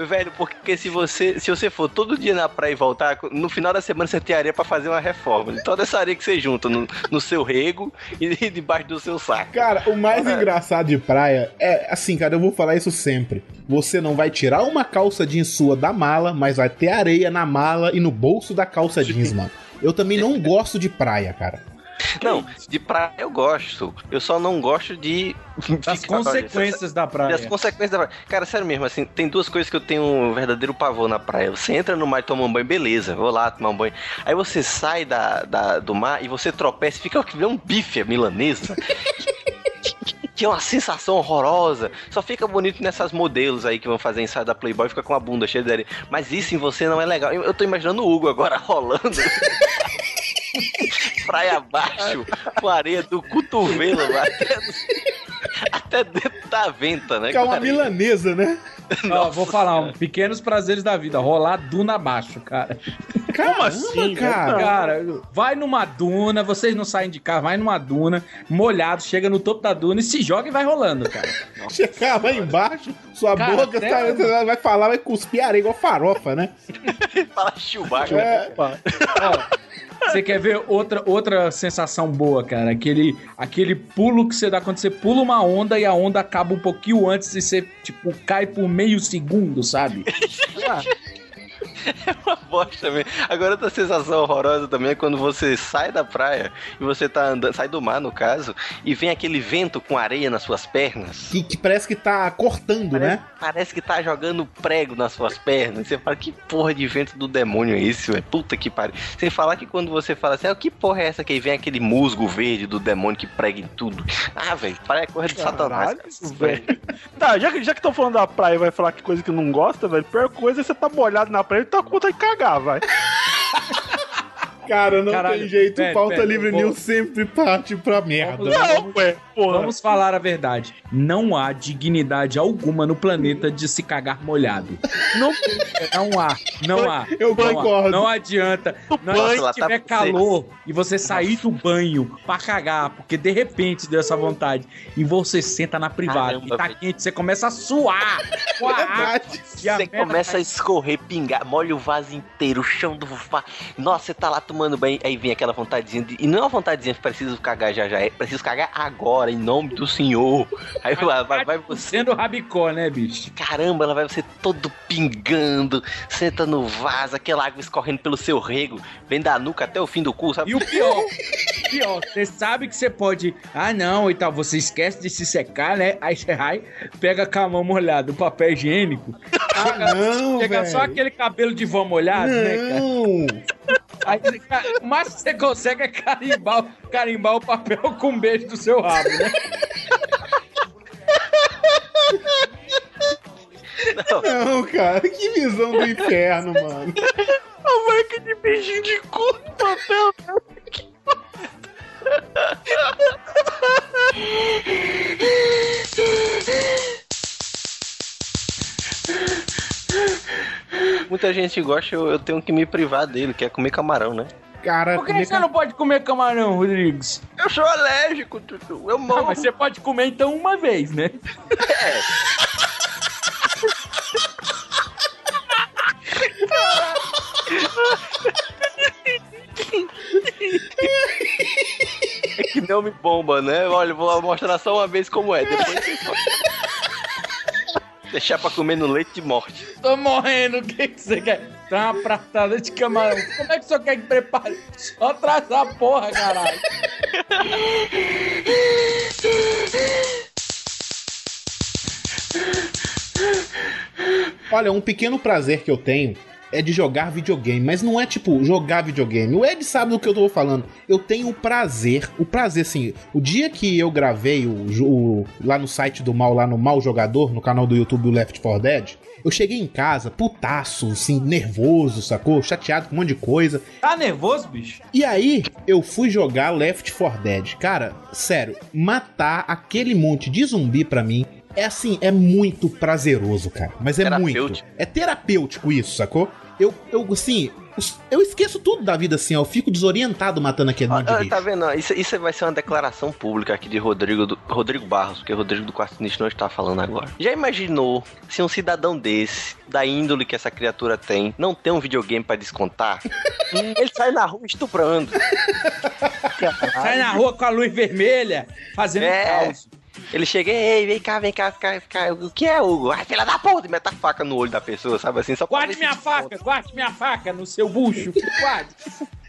Velho, porque se você, se você for todo dia na praia e voltar, no final da semana você tem areia pra fazer uma reforma. Toda essa areia que você junta no, no seu rego e debaixo do seu saco. Cara, o mais engraçado de praia é assim, cara, eu vou falar isso sempre. Você não vai tirar uma calça jeans sua da mala, mas vai ter areia na mala e no bolso da calça jeans, mano. Eu também não gosto de praia, cara. Não, de praia eu gosto. Eu só não gosto de. Das consequências da praia. Das consequências da praia. Cara, sério mesmo, assim, tem duas coisas que eu tenho um verdadeiro pavor na praia. Você entra no mar e toma um banho, beleza, vou lá tomar um banho. Aí você sai da, da- do mar e você tropeça e fica que vê um bife milanesa. Que é uma sensação horrorosa. Só fica bonito nessas modelos aí que vão fazer ensaio da Playboy fica com a bunda cheia de areia. Mas isso em você não é legal. Eu, eu tô imaginando o Hugo agora rolando. Praia abaixo, com areia do cotovelo lá até, até dentro da venta, né? Que é uma milanesa, né? Ó, vou falar, um, pequenos prazeres da vida. Rolar duna abaixo, cara. Caramba, assim, cara? Cara, vai numa duna, vocês não saem de casa, vai numa duna, molhado, chega no topo da duna e se joga e vai rolando, cara. Chegar lá embaixo, sua Cara, boca até- tá- vai falar, vai cuspir areia igual farofa, né? Fala Chewbacca. É, Ó, você quer ver outra, outra sensação boa, cara? Aquele, aquele pulo que você dá quando você pula uma onda e a onda acaba um pouquinho antes e você, tipo, cai por meio segundo, sabe? Ah, uma bosta mesmo. Agora outra sensação horrorosa também é quando você sai da praia e você tá andando, sai do mar no caso, e vem aquele vento com areia nas suas pernas. que, que parece que tá cortando, Parece, né? parece que tá jogando prego nas suas pernas. Você fala, que porra de vento do demônio é esse, velho? Puta que pariu. Sem falar que quando você fala assim, ah, que porra é essa que aí vem aquele musgo verde do demônio que prega em tudo? Ah, velho, parece coisa de satanás. Caralho, velho. Tá, já que já que estão falando da praia e vai falar que coisa que não gosta, velho, pior coisa é você tá molhado na praia tá com vontade de cagar, vai. Cara, não Caralho, tem jeito. pera, Pauta pera, Livre vou- News sempre parte pra merda. Não, ué, porra. Vamos falar a verdade. Não há dignidade alguma no planeta de se cagar molhado. Não, não há, não há. Eu não há. concordo. Não adianta. Não banho, adianta lá se tá tiver por calor e você sair do banho pra cagar, porque de repente deu essa vontade e você senta na privada Caramba, e tá velho. quente, você começa a suar com a água. Você começa a escorrer, pingar, molha o vaso inteiro, o chão do vaso. Nossa, você tá lá tomando banho, aí vem aquela vontadezinha. De... E não é uma vontadezinha que preciso cagar já já, é preciso cagar agora, em nome do Senhor. Aí vai, vai, vai você. Sendo rabicó, né, bicho? Caramba, ela vai você todo pingando, senta no vaso, aquela água escorrendo pelo seu rego, vem da nuca até o fim do cu, sabe? E o pior, pior, você sabe que você pode. Ah, não, e tal, você esquece de se secar, né? Aí você vai, pega com a mão molhada o papel higiênico. Ah, não, Pega só aquele cabelo de vó molhado, né, cara? Não. Aí, o máximo que você consegue é carimbar, carimbar o papel com um beijo do seu rabo, né? Não, cara. Que visão do inferno, mano. A marca de beijinho de cu no papel. Muita gente gosta, eu, eu tenho que me privar dele, que é comer camarão, né? Cara, Por que você não pode comer camarão, Rodrigues? Eu sou alérgico, Tutu. Eu Ah, morro. mas você pode comer então uma vez, né? É que não me bomba, né? Olha, vou mostrar só uma vez como é. Depois podem. Deixar pra comer no leite de morte. Tô morrendo, o que, que você quer? Dá uma pratada de camarão. Como é que o senhor quer que prepare? Só traz a porra, caralho. Olha, um pequeno prazer que eu tenho é de jogar videogame, mas não é tipo jogar videogame. O Ed sabe do que eu tô falando. Eu tenho o prazer, o prazer assim, o dia que eu gravei o, o- lá no site do Mal, lá no Mal Jogador, no canal do YouTube do Left 4 Dead, eu cheguei em casa putaço, assim, nervoso, sacou? Chateado com um monte de coisa. Tá nervoso, bicho? E aí, eu fui jogar Left 4 Dead. Cara, sério, matar aquele monte de zumbi pra mim é assim, é muito prazeroso, cara. Mas é muito. Terapêutico. É terapêutico isso, sacou? Eu, eu, assim, eu esqueço tudo da vida assim, ó. Eu fico desorientado matando aquele monte de Ah, bicho. tá vendo? Isso, isso vai ser uma declaração pública aqui de Rodrigo, do- Rodrigo Barros, porque Rodrigo do Quarto Sinistro não está falando agora. Já imaginou se um cidadão desse, da índole que essa criatura tem, não tem um videogame pra descontar? Ele sai na rua estuprando. Sai na rua com a luz vermelha, fazendo É. caos. Ele chega, ei, vem cá, vem cá, vem cá, vem cá. O que é, Hugo? Ai, filha da puta, mete a faca no olho da pessoa, sabe assim? Só Guarde minha faca, guarde minha faca no seu bucho. Guarde.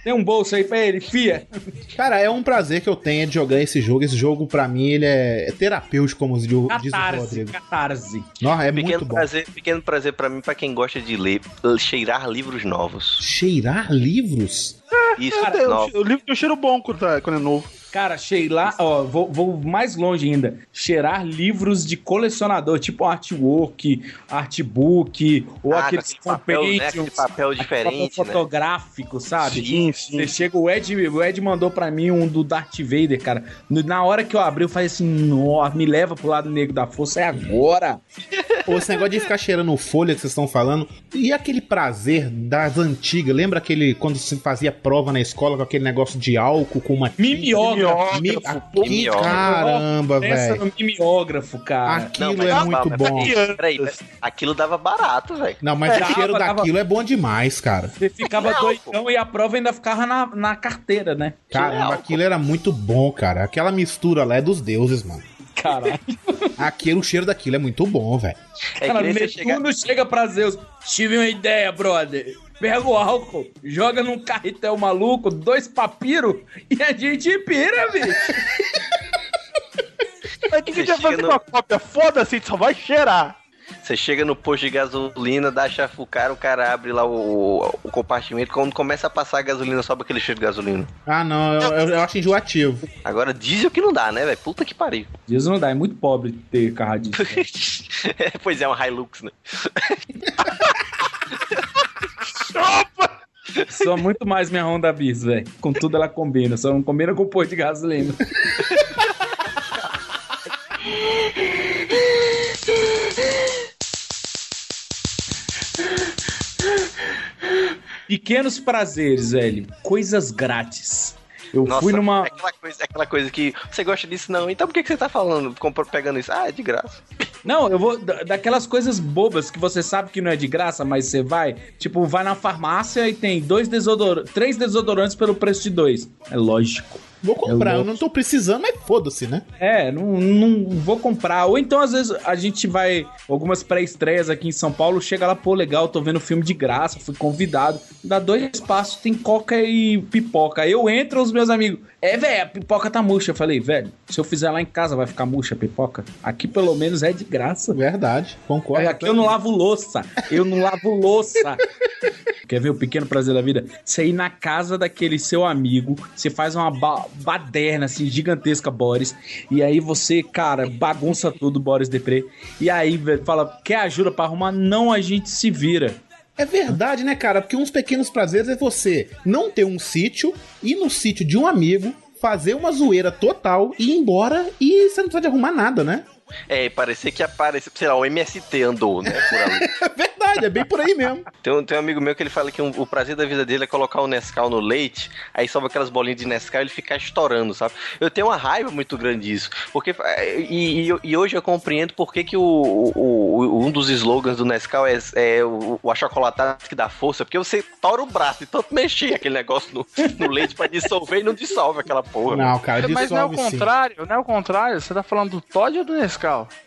Tem um bolso aí pra ele, fia. Cara, é um prazer que eu tenho de jogar esse jogo. Esse jogo, pra mim, ele é, é terapêutico, como diz o Rodrigo. catarse. Nossa, é Pequeno muito bom. prazer, pequeno prazer pra mim, pra quem gosta de ler, cheirar livros novos. Cheirar livros? Isso, Cara, novos. o, o livro tem um cheiro bom quando, tá- quando é novo. Cara, cheirar, ó, vou, vou mais longe ainda. Cheirar livros de colecionador, tipo artwork, artbook, ou Ah, com aqueles aquele papel, né? Aquele papel diferente, papel né? fotográfico, sabe? Sim, sim. Você chega, o Ed, o Ed mandou pra mim um do Darth Vader, cara. Na hora que eu abri, eu falei assim, nossa, me leva pro lado negro da força, é agora. Ou esse negócio de ficar cheirando folha que vocês estão falando. E aquele prazer das antigas. Lembra aquele quando se fazia prova na escola com aquele negócio de álcool com uma. Mimeógrafo. Mimeógrafo. caramba, Pensa velho. no mimeógrafo, cara. Aquilo mas é dava- muito bom. Peraí, peraí, peraí. aquilo dava barato, velho. Não, mas o Dava, cheiro dava. daquilo é bom demais, cara. Você ficava Não, doidão e a prova ainda ficava na, na carteira, né? Caramba, aquilo era muito bom, cara. Aquela mistura lá é dos deuses, mano. Caralho. Aquilo, o cheiro daquilo é muito bom, velho. É Cara, Netuno chegar. chega pra Zeus. Tive uma ideia, brother. Pega o álcool, joga num carretel maluco, dois papiros e a gente pira, bicho. Mas o que, que Você a gente vai fazer chega com a cópia? Foda-se, a gente só vai cheirar. Você chega no posto de gasolina, dá chave o cara, o cara abre lá o, o compartimento. Quando começa a passar a gasolina, sobe aquele cheiro de gasolina. Ah, não, eu, eu- eu acho enjoativo. Agora diesel que não dá, né, velho? Puta que pariu. Deus não dá, é muito pobre ter carro disso. pois é, um Hilux, né? Sou muito mais minha Honda Bis, velho. Com tudo ela combina, só não combina com o posto de gasolina. Pequenos prazeres, velho. Coisas grátis. Eu Nossa, fui numa. é aquela, coisa, é aquela coisa que você gosta disso, não. Então por que, que você tá falando, pegando isso? Ah, é de graça. Não, eu vou. da- Daquelas coisas bobas que você sabe que não é de graça, mas você vai. Tipo, vai na farmácia e tem dois desodorantes. Três desodorantes pelo preço de dois. É lógico. Vou comprar, É eu não tô precisando, mas foda-se, né? É, não, não vou comprar. Ou então, às vezes, a gente vai. Algumas pré-estreias aqui em São Paulo, chega lá, pô, legal, tô vendo filme de graça, fui convidado. Dá dois passos, tem coca e pipoca. Aí eu entro, os meus amigos. É, velho, a pipoca tá murcha. Eu falei, velho, se eu fizer lá em casa, vai ficar murcha a pipoca? Aqui pelo menos é de graça. Verdade, concordo. Aqui eu não lavo louça. Eu não lavo louça. Quer ver o pequeno prazer da vida? Você ir na casa daquele seu amigo, você faz uma ba- baderna assim, gigantesca, Boris. E aí você, cara, bagunça tudo, Boris Depré. E aí, fala, quer ajuda pra arrumar? Não, a gente se vira. É verdade, né, cara? Porque uns pequenos prazeres é você não ter um sítio, ir no sítio de um amigo, fazer uma zoeira total e ir embora e você não precisa de arrumar nada, né? É, parecer que aparece, sei lá, o MST andou, né, por ali. É verdade, é bem por aí mesmo. Tem um, tem um amigo meu que ele fala que um- o prazer da vida dele é colocar o Nescau no leite, aí sobe aquelas bolinhas de Nescau e ele ficar estourando, sabe? Eu tenho uma raiva muito grande disso. Porque, é, e, e- e hoje eu compreendo por que, que o, o- o- um dos slogans do Nescau é, é o, o achocolatado que dá força, porque você tora o braço e tanto mexer aquele negócio no, no leite pra dissolver e não dissolve aquela porra. Não, cara, Mas não é o dissolve sim. contrário, não é o contrário. Você tá falando do Todd ou do Nescau?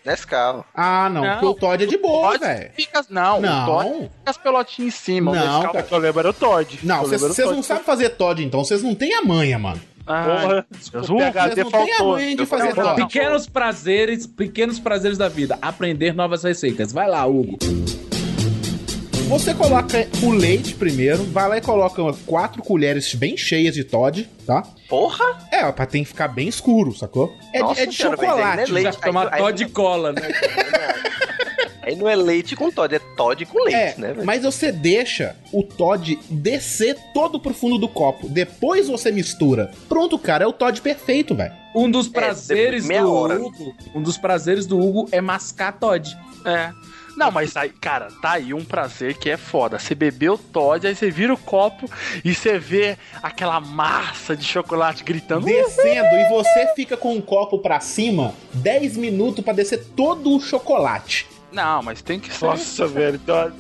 Nescau. Ah, não, Não. porque o Todd é de boa, velho. Fica, não, Não. o Todd fica as pelotinhas em cima. o Não, Nescau cara. que eu lembro era o Todd. Não, vocês o não sabem fazer Todd, então. Vocês não têm a manha, mano. Ah, Porra, Deus, o PHD Vocês não têm a faltou. manha de Eu fazer falei, Todd. não. Pequenos prazeres, pequenos prazeres da vida. Aprender novas receitas. Vai lá, Hugo. Você coloca o leite primeiro, vai lá e coloca quatro colheres bem cheias de Todd, tá? Porra! É, pra tem que ficar bem escuro, sacou? É, de- Nossa é de senhora, aí chocolate. não é leite. Já tomar aí- Todd cola, né? Aí não é leite com Todd, é Todd com leite, É, né, velho? mas você deixa o Todd descer todo pro fundo do copo. Depois você mistura. Pronto, cara, é o Todd perfeito, velho. Um dos prazeres meia do hora. Hugo, um dos prazeres do Hugo é mascar Todd. É. Não, mas aí, cara, tá aí um prazer que é foda. Você bebeu Todd, aí você vira o copo e você vê aquela massa de chocolate gritando. Descendo e você fica com o copo pra cima 10 minutos pra descer todo o chocolate. Não, mas tem que ser. Nossa, velho, deu,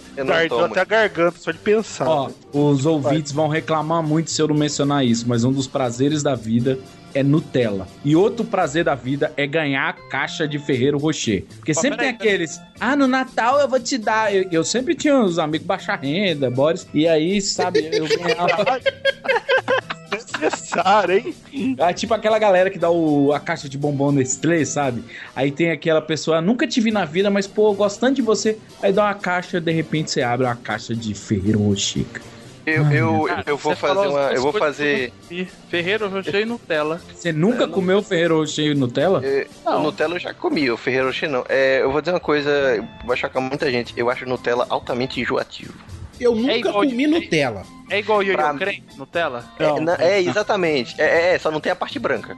deu até a garganta só de pensar. Ó, os ouvintes vão reclamar muito se eu não mencionar isso, mas um dos prazeres da vida é Nutella. E outro prazer da vida é ganhar a caixa de Ferreiro Rocher. Porque Ó, sempre tem peraí, aqueles, ah, no Natal eu vou te dar. Eu, eu sempre tinha uns amigos baixa renda, Boris, e aí, sabe, eu ganhava. Hein? Ah, tipo aquela galera que dá o- a caixa de bombom Nestlé, sabe? Aí tem aquela pessoa, nunca te vi na vida, mas pô, gostando de você. Aí dá uma caixa, de repente você abre uma caixa de Ferreiro Rocher. Eu, eu, Cara, eu vou fazer uma. Eu vou fazer. eu não. Ferreiro Rocher e Nutella. Você nunca comeu Ferreiro Rocher e Nutella? É, Não. O Nutella eu já comi, o Ferreiro Rocher não. É, eu vou dizer uma coisa, vai chocar muita gente. Eu acho Nutella altamente enjoativo. Eu nunca igual comi de- Nutella. É igual o Pra Yo-Yo mim- Creme, Nutella? É, na- é, exatamente. É, é, é, só não tem a parte branca.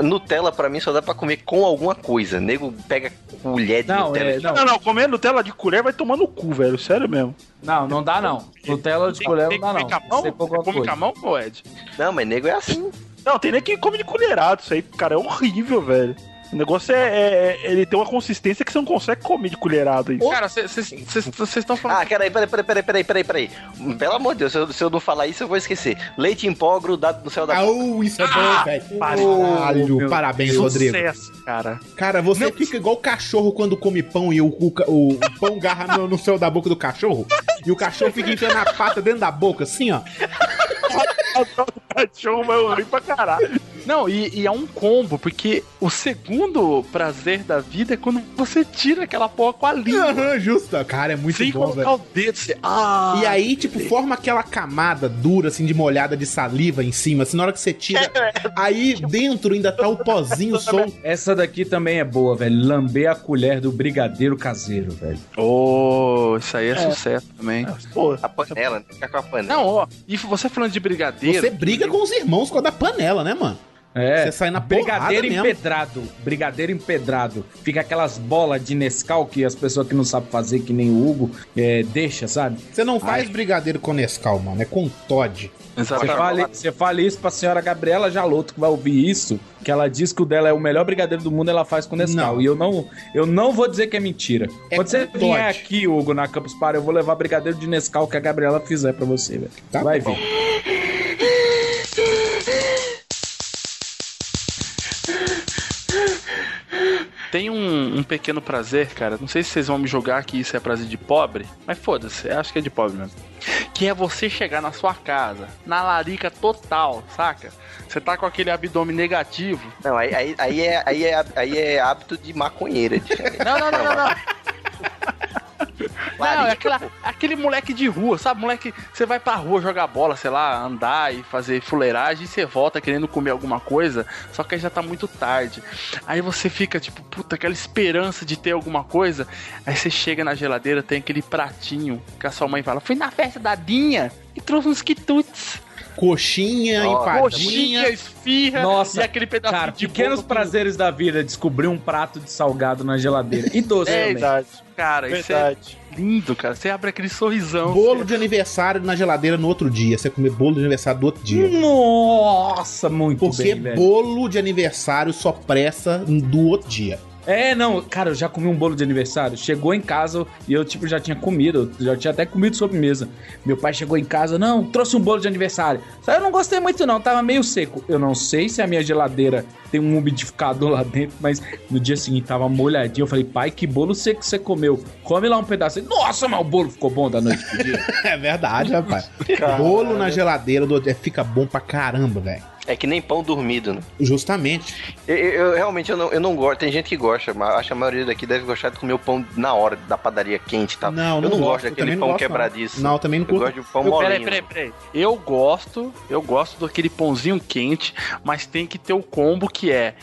Nutella, pra mim, só dá pra comer com alguma coisa. Nego pega colher de Não, Nutella. é, não. Não, não, comendo Nutella de colher vai tomar no cu, velho. Sério mesmo. Não, não dá não. Nutella de colher não Tem dá que não. comer a mão? Você Come com a mão, Ed? Não, mas nego é assim. Não, tem nem quem come de colherado. Isso aí, cara, é horrível, velho. O negócio é, é- é- Ele tem uma consistência que você não consegue comer de colherado aí. Cara, vocês estão falando. Ah, peraí, peraí, peraí, peraí, peraí, peraí, peraí. Pelo amor de Deus, se eu, se eu não falar isso, eu vou esquecer. Leite em pó grudado no céu da Ah, boca. isso é Ah, bom, velho. pariu. Caralho, parabéns, Rodrigo. Sucesso, cara. Cara, você fica igual o cachorro quando come pão e o, o, o- o pão garra no, no céu da boca do cachorro. E o cachorro fica enfiando a pata dentro da boca, assim, ó. cachorro vai horrível pra caralho. Não, e, e é um combo, porque o segundo prazer da vida é quando você tira aquela porra com a língua. Aham, justo. Cara, é muito sem bom, colocar velho. o dedo, você. Ah! E aí, tipo, forma aquela camada dura, assim, de molhada de saliva em cima. Assim, na hora que você tira, aí dentro ainda tá o pozinho solto. Essa daqui também é boa, velho. Lamber a colher do brigadeiro caseiro, velho. Oh, isso aí é, sucesso também. Pô, A panela, né? Ficar com a panela. Não, ó, e você falando de brigadeiro. Você briga com os irmãos com a da panela, né, mano? É. Você sai na Brigadeiro mesmo. empedrado. Brigadeiro empedrado. Fica aquelas bolas de Nescau que as pessoas que não sabem fazer, que nem o Hugo, é, deixa, sabe? Você não faz brigadeiro com Nescau, mano. É com Todd. Você Exatamente. fala, você fala isso pra senhora Gabriela Jaloto, que vai ouvir isso, que ela diz que o dela é o melhor brigadeiro do mundo, ela faz com Nescau. Não. E eu não, eu não vou dizer que é mentira. É Quando você vier Todd. aqui, Hugo, na Campus Party, eu vou levar brigadeiro de Nescau que a Gabriela fizer pra você, velho. Tá vai bom. ver. Tem um, um pequeno prazer, cara. Não sei se vocês vão me jogar que isso é prazer de pobre, mas foda-se, acho que é de pobre mesmo. Que é você chegar na sua casa, na larica total, saca? Você tá com aquele abdômen negativo. Não, aí, aí, aí, é, aí, é, aí é hábito de maconheira. de- Não, não, não, não, não. Não, é aquela- aquele moleque de rua, sabe? Moleque, você vai pra rua jogar bola, sei lá, andar e fazer fuleiragem e você volta querendo comer alguma coisa, só que aí já tá muito tarde. Aí você fica tipo, puta, aquela esperança de ter alguma coisa. Aí você chega na geladeira, tem aquele pratinho que a sua mãe fala: Fui na festa da Dinha e trouxe uns quitutes. Coxinha, Nossa, Coxinha, esfirra Nossa, e aquele pedaço Cara, de pequenos prazeres da vida, descobrir um prato de salgado na geladeira. E doce É, também. verdade. Cara, isso é Verdade. lindo, cara. Você abre aquele sorrisão. Bolo de aniversário na geladeira no outro dia. Você comer bolo de aniversário do outro dia. Nossa, muito Porque bem, velho. bolo de aniversário só presta do outro dia. É, não, cara, eu já comi um bolo de aniversário. Chegou em casa e eu, tipo, já tinha comido. Já tinha até comido sobremesa. Meu pai chegou em casa, não, trouxe um bolo de aniversário. Só eu não gostei muito, não, tava meio seco. Eu não sei se a minha geladeira tem um umidificador lá dentro, mas no dia seguinte tava molhadinho. Eu falei, pai, que bolo seco que você comeu. Come lá um pedaço. Ele, Nossa, mas o bolo ficou bom da noite pro dia. É verdade, rapaz. Bolo na geladeira do outro dia fica bom pra caramba, velho. É que nem pão dormido, né? Justamente. Eu, eu- eu realmente eu não, eu não gosto. Tem gente que gosta, mas acho que a maioria daqui deve gostar de comer o pão na hora da padaria quente e tal. Não, eu não não gosto, daquele pão não. quebradiço. Não, eu também não Eu curto. gosto de pão Eu- molinho. Peraí, peraí, peraí. Eu gosto, eu gosto daquele pãozinho quente, mas tem que ter o combo que é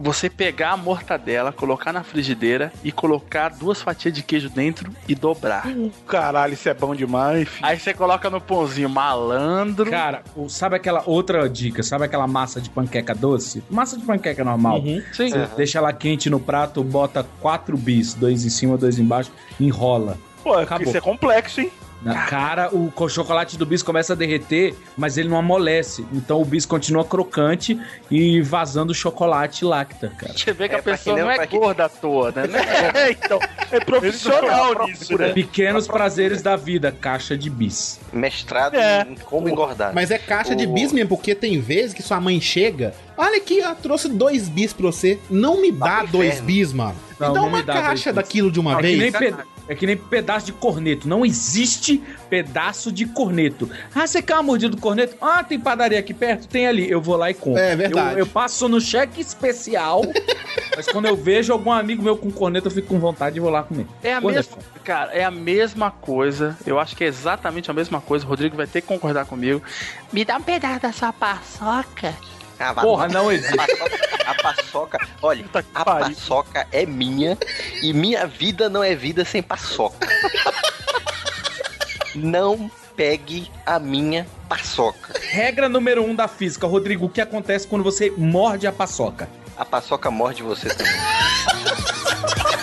você pegar a mortadela, colocar na frigideira e colocar duas fatias de queijo dentro e dobrar. Caralho, isso é bom demais, filho. Aí você coloca no pãozinho malandro. Cara, sabe aquela outra dica? Sabe aquela massa de panqueca doce? Massa de panqueca normal. Uhum. Sim. Você deixa ela quente no prato, bota quatro bis, dois em cima, dois embaixo, enrola. Pô, Acabou. isso é complexo, hein? Na cara, o co- chocolate do bis começa a derreter, mas ele não amolece. Então o bis continua crocante e vazando chocolate lacta, cara. Você vê que É, a pessoa quem não- não é gorda à toa, né? É, então, é profissional nisso, né? Pequenos prazeres da vida, caixa de bis. Mestrado É. em como engordar. Mas é caixa de O- bis mesmo, porque tem vezes que sua mãe chega. Olha aqui, ó, trouxe dois bis pra você. Não me dá pro dois bis, mano. Não, não uma me dá dois caixa daquilo de uma É que, vez. nem pe- é que nem pedaço de corneto. Não existe pedaço de corneto. Ah, você quer uma mordida do corneto? Ah, tem padaria aqui perto? Tem ali. Eu vou lá e compro. É verdade. Eu, eu passo no cheque especial, mas quando eu vejo algum amigo meu com corneto, eu fico com vontade e vou lá comer. É a Quando mesma, cara, é a mesma coisa. Eu acho que é exatamente a mesma coisa. O Rodrigo vai ter que concordar comigo. Me dá um pedaço da sua paçoca. Vá- Porra, não existe. A paçoca, olha, a pariu. paçoca é minha e minha vida não é vida sem paçoca. Não pegue a minha paçoca. Regra número um da física, Rodrigo. O que acontece quando você morde a paçoca? A paçoca morde você também.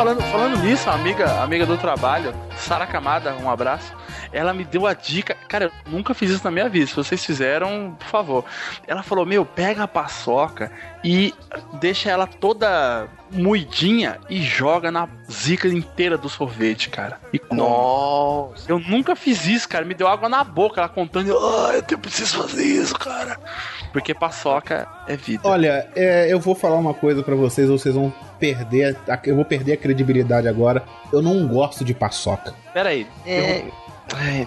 falando, falando nisso, amiga, amiga do trabalho, Sara Camada, um abraço. Ela me deu a dica. Cara, eu nunca fiz isso na minha vida. Se vocês fizeram, por favor. Ela falou: Meu, pega a paçoca e deixa ela toda moidinha e joga na zica inteira do sorvete, cara. E come. Nossa. Eu nunca fiz isso, cara. Me deu água na boca, ela contando. Ah, eu preciso fazer isso, cara. Porque paçoca é vida. Olha, é, eu vou falar uma coisa pra vocês, vocês vão perder. a- eu vou perder a credibilidade agora. Eu não gosto de paçoca. Pera aí. É. Ai,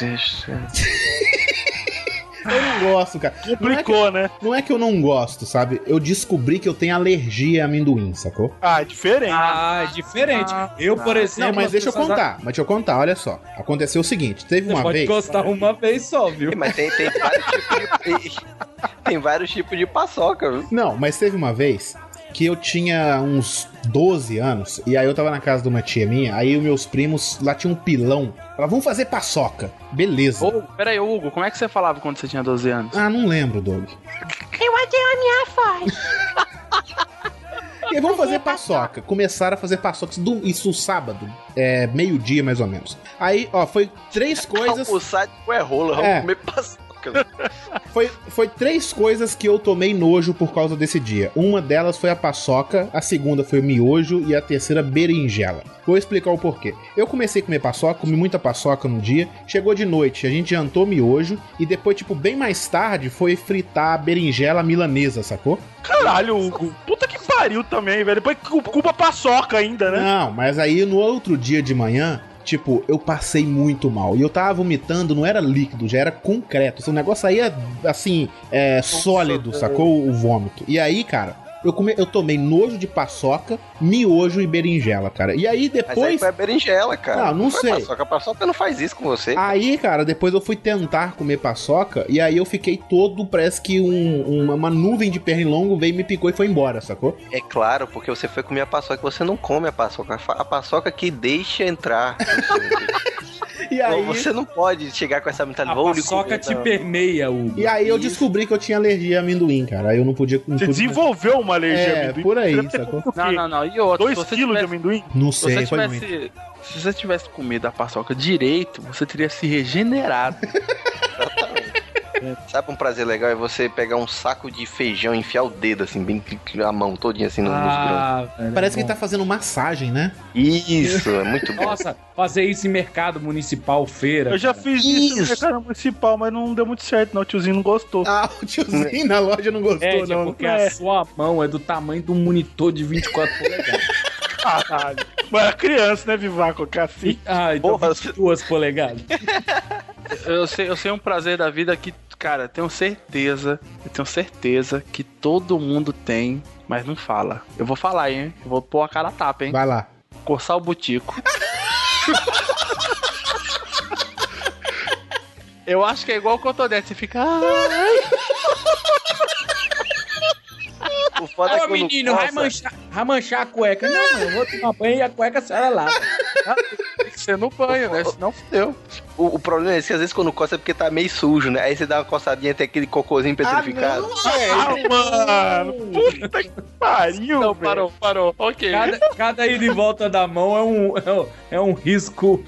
Deus. Eu não gosto, cara. Não é, que, Complicou, né? não é que eu não gosto, sabe? Eu descobri que eu tenho alergia a amendoim, sacou? Ah, é diferente. Ah, é diferente. eu, por exemplo. Não, mas as deixa eu contar. Mas deixa eu contar, olha só. Aconteceu o seguinte: teve Você uma pode vez. gostar uma vez só, viu? Mas tem, tem vários tipos de. Tem vários tipos de paçoca, viu? Não, mas teve uma vez que eu tinha uns 12 anos, e aí eu tava na casa de uma tia minha, aí os meus primos lá tinha um pilão. Falaram, vamos fazer paçoca. Beleza. Ô, pera aí, Hugo, como é que você falava quando você tinha 12 anos? Ah, não lembro, Doug. E aí, vamos fazer paçoca. Começaram a fazer paçoca. Isso, isso sábado. É, meio-dia, mais ou menos. Aí, ó, foi três coisas. Almoçar cué rola, vamos É. comer paçoca. Foi, foi três coisas que eu tomei nojo por causa desse dia. Uma delas foi a paçoca, a segunda foi o miojo e a terceira berinjela. Vou explicar o porquê. Eu comecei a comer paçoca, comi muita paçoca no dia. Chegou de noite, a gente jantou miojo e depois, tipo, bem mais tarde, foi fritar a berinjela milanesa, sacou? Caralho, Hugo. Puta que pariu também, velho. Depois cu- culpa paçoca ainda, né? Não, mas aí no outro dia de manhã, tipo, eu passei muito mal. E eu tava vomitando, não era líquido, já era concreto. O negócio aí é, assim, é sólido, sacou? O vômito. E aí, cara, eu, come, eu tomei nojo de paçoca, miojo e berinjela, cara. E aí Mas aí depois. foi a berinjela, cara. Ah, não foi sei. Paçoca. A paçoca não faz isso com você. Aí, cara, depois eu fui tentar comer paçoca e aí eu fiquei todo, parece que um- uma, uma nuvem de pernilongo veio, me picou e foi embora, sacou? É claro, porque você foi comer a paçoca, você não come a paçoca. A paçoca que deixa entrar. E aí, Você não pode chegar com essa A mentalidade. "Vou lhe paçoca comer", te não. permeia, Hugo. e aí eu Isso. descobri que eu tinha alergia a amendoim, cara. Aí eu não podia. Não Você podia- desenvolveu uma alergia É, a amendoim. por aí, ter sacou? Não, não, não. E outra, Dois se você quilos de tivesse, amendoim? Não se sei, você foi muito. tivesse, se você tivesse comido a paçoca direito, você teria se regenerado. Sabe um prazer legal? É você pegar um saco de feijão e enfiar o dedo, assim, bem a mão todinha assim no, nos grãos. Ah, velho, Parece que bom. tá fazendo massagem, né? Isso, é muito bom. Nossa, fazer isso em mercado municipal, feira. Eu já fiz isso no Isso. mercado municipal, mas não deu muito certo, não. O tiozinho não gostou. Ah, o tiozinho na loja não gostou, É, não. porque É. a sua mão é do tamanho de um monitor de 24 polegadas. Caralho. Mas era criança, né, Vivaco? Cacete. Ah, então Porra, 22 polegadas. Eu sei, eu sei um prazer da vida que, cara, tenho certeza, eu tenho certeza que todo mundo tem, mas não fala. Eu vou falar, hein? Eu vou pôr a cara a tapa, hein? Vai lá. Coçar o butico. Eu acho que é igual o cotonete, você fica. "Ai". O foda é Ô, quando menino, vai manchar, vai manchar a cueca. Não, mano, eu vou tomar banho e a cueca a senhora lava. Tem que ser no banho, né? Senão fudeu. O, o problema é esse que às vezes quando coça é porque tá meio sujo, né? Aí você dá uma coçadinha tem aquele cocôzinho petrificado. Ah, mano. Puta que pariu, Não, velho. parou, parou. Ok. Cada, cada ida e volta da mão é um, é um, é um risco.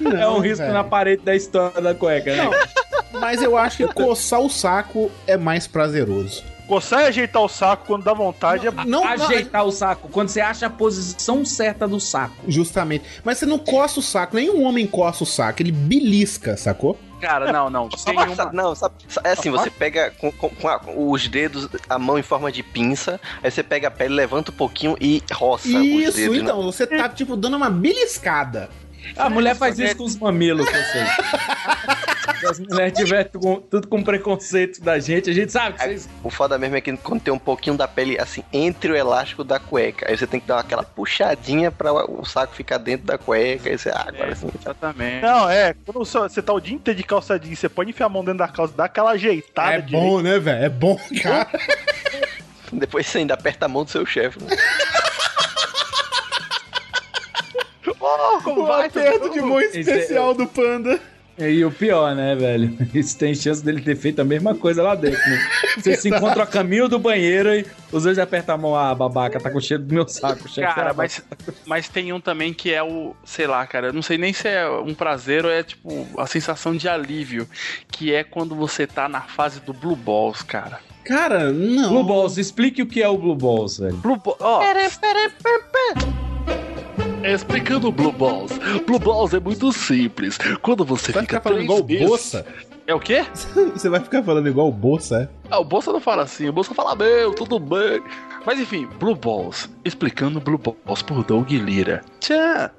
é um risco velho. na parede da história da cueca, né? Mas eu acho que coçar o saco é mais prazeroso. Coçar e ajeitar o saco quando dá vontade é. Não, não, Ajeitar o saco, quando você acha a posição certa do saco. justamente. Mas você não coça o saco, nenhum homem coça o saco, ele belisca, sacou? Cara, não, não. Tem uma... Não, sabe, é assim, você pega com, com- com a- os dedos, a mão em forma de pinça, aí você pega a pele, levanta um pouquinho e roça os Isso, dedos. né? então, você tá, tipo, dando uma beliscada. A mulher faz isso com os mamilos, eu sei. Se as mulheres tiverem tudo com preconceito da gente, a gente sabe que vocês. O foda mesmo é que quando tem um pouquinho da pele, assim, entre o elástico da cueca, aí você tem que dar aquela puxadinha pra o saco ficar dentro da cueca, aí você, ah, agora É, sim. exatamente. Não, é. Quando você tá o dia inteiro de calça jeans, você pode enfiar a mão dentro da calça, dá aquela ajeitada é bom, né, velho? É bom, cara. Depois você ainda aperta a mão do seu chefe. Né? o aperto de mão é- especial do panda. E o pior, né, velho? Isso tem chance dele ter feito a mesma coisa lá dentro, né? Você se encontra a caminho do banheiro e os dois apertam a mão, ah, babaca, tá com cheiro do meu saco, chefe. Cara, mas, mas tem um também que é o, sei lá, cara, eu não sei nem se é um prazer ou é tipo a sensação de alívio, que é quando você tá na fase do Blue Balls, cara. Cara, não. Blue Balls, explique o que é o Blue Balls, velho. Blue Balls, ó. Explicando Blue Balls. Blue Balls é muito simples. Quando você Vai fica ficar falando três igual o meses-? É o quê? Você vai ficar falando igual o Bolsa, é? Ah, o Bolsa não fala assim, o Bolsa fala, meu, tudo bem. Mas enfim, Blue Balls. Explicando Blue Balls por Doug Lira. Tchã!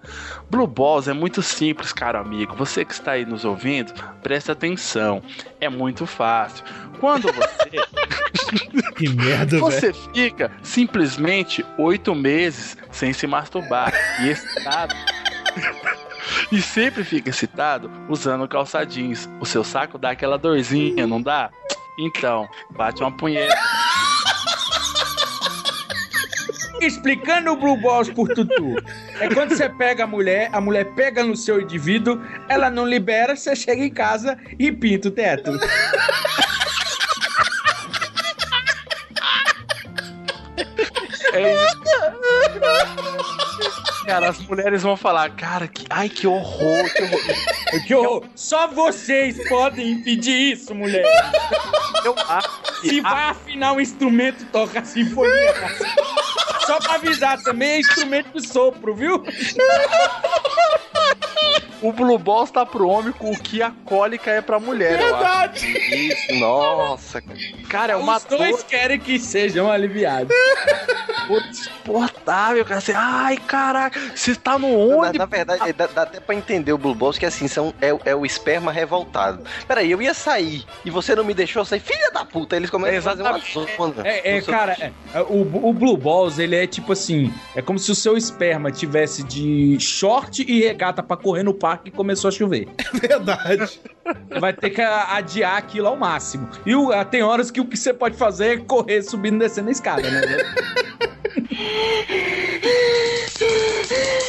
Blue Balls é muito simples, caro amigo. Você que está aí nos ouvindo, presta atenção. É muito fácil. Quando você, Que merda, você fica simplesmente oito meses sem se masturbar e excitado. E sempre fica excitado usando calça jeans. O seu saco dá aquela dorzinha, não dá? Então, bate uma punheta. Explicando o Blue Balls por Tutu. É quando você pega a mulher, a mulher pega no seu indivíduo, ela não libera, você chega em casa e pinta o teto. É isso. Cara, as mulheres vão falar, cara, que, ai que horror, que horror. Que horror. Só vocês podem impedir isso, mulher. Eu acho Se vai afinar um instrumento, toca a sinfonia. cara. Só pra avisar também, é instrumento de sopro, viu? o Blue Balls tá pro homem com o que a cólica é pra mulher, eu acho. Isso, nossa, cara. Cara, é uma Os dois querem que sejam aliviados. dor insuportável, cara. Você, ai, caraca, você tá no Na, ônibus. na verdade, dá, dá até pra entender o Blue Balls, que assim, são, é, é o esperma revoltado. Peraí, eu ia sair e você não me deixou sair. Filha da puta, eles começam a fazer uma zona. É, é, cara, é, é, o, o Blue Balls, ele é tipo assim, é como se o seu esperma tivesse de short e regata pra correr no parque e começou a chover. Verdade. Você vai ter que adiar aquilo ao máximo. E o- ah, tem horas que o que você pode fazer é correr subindo e descendo a escada, né?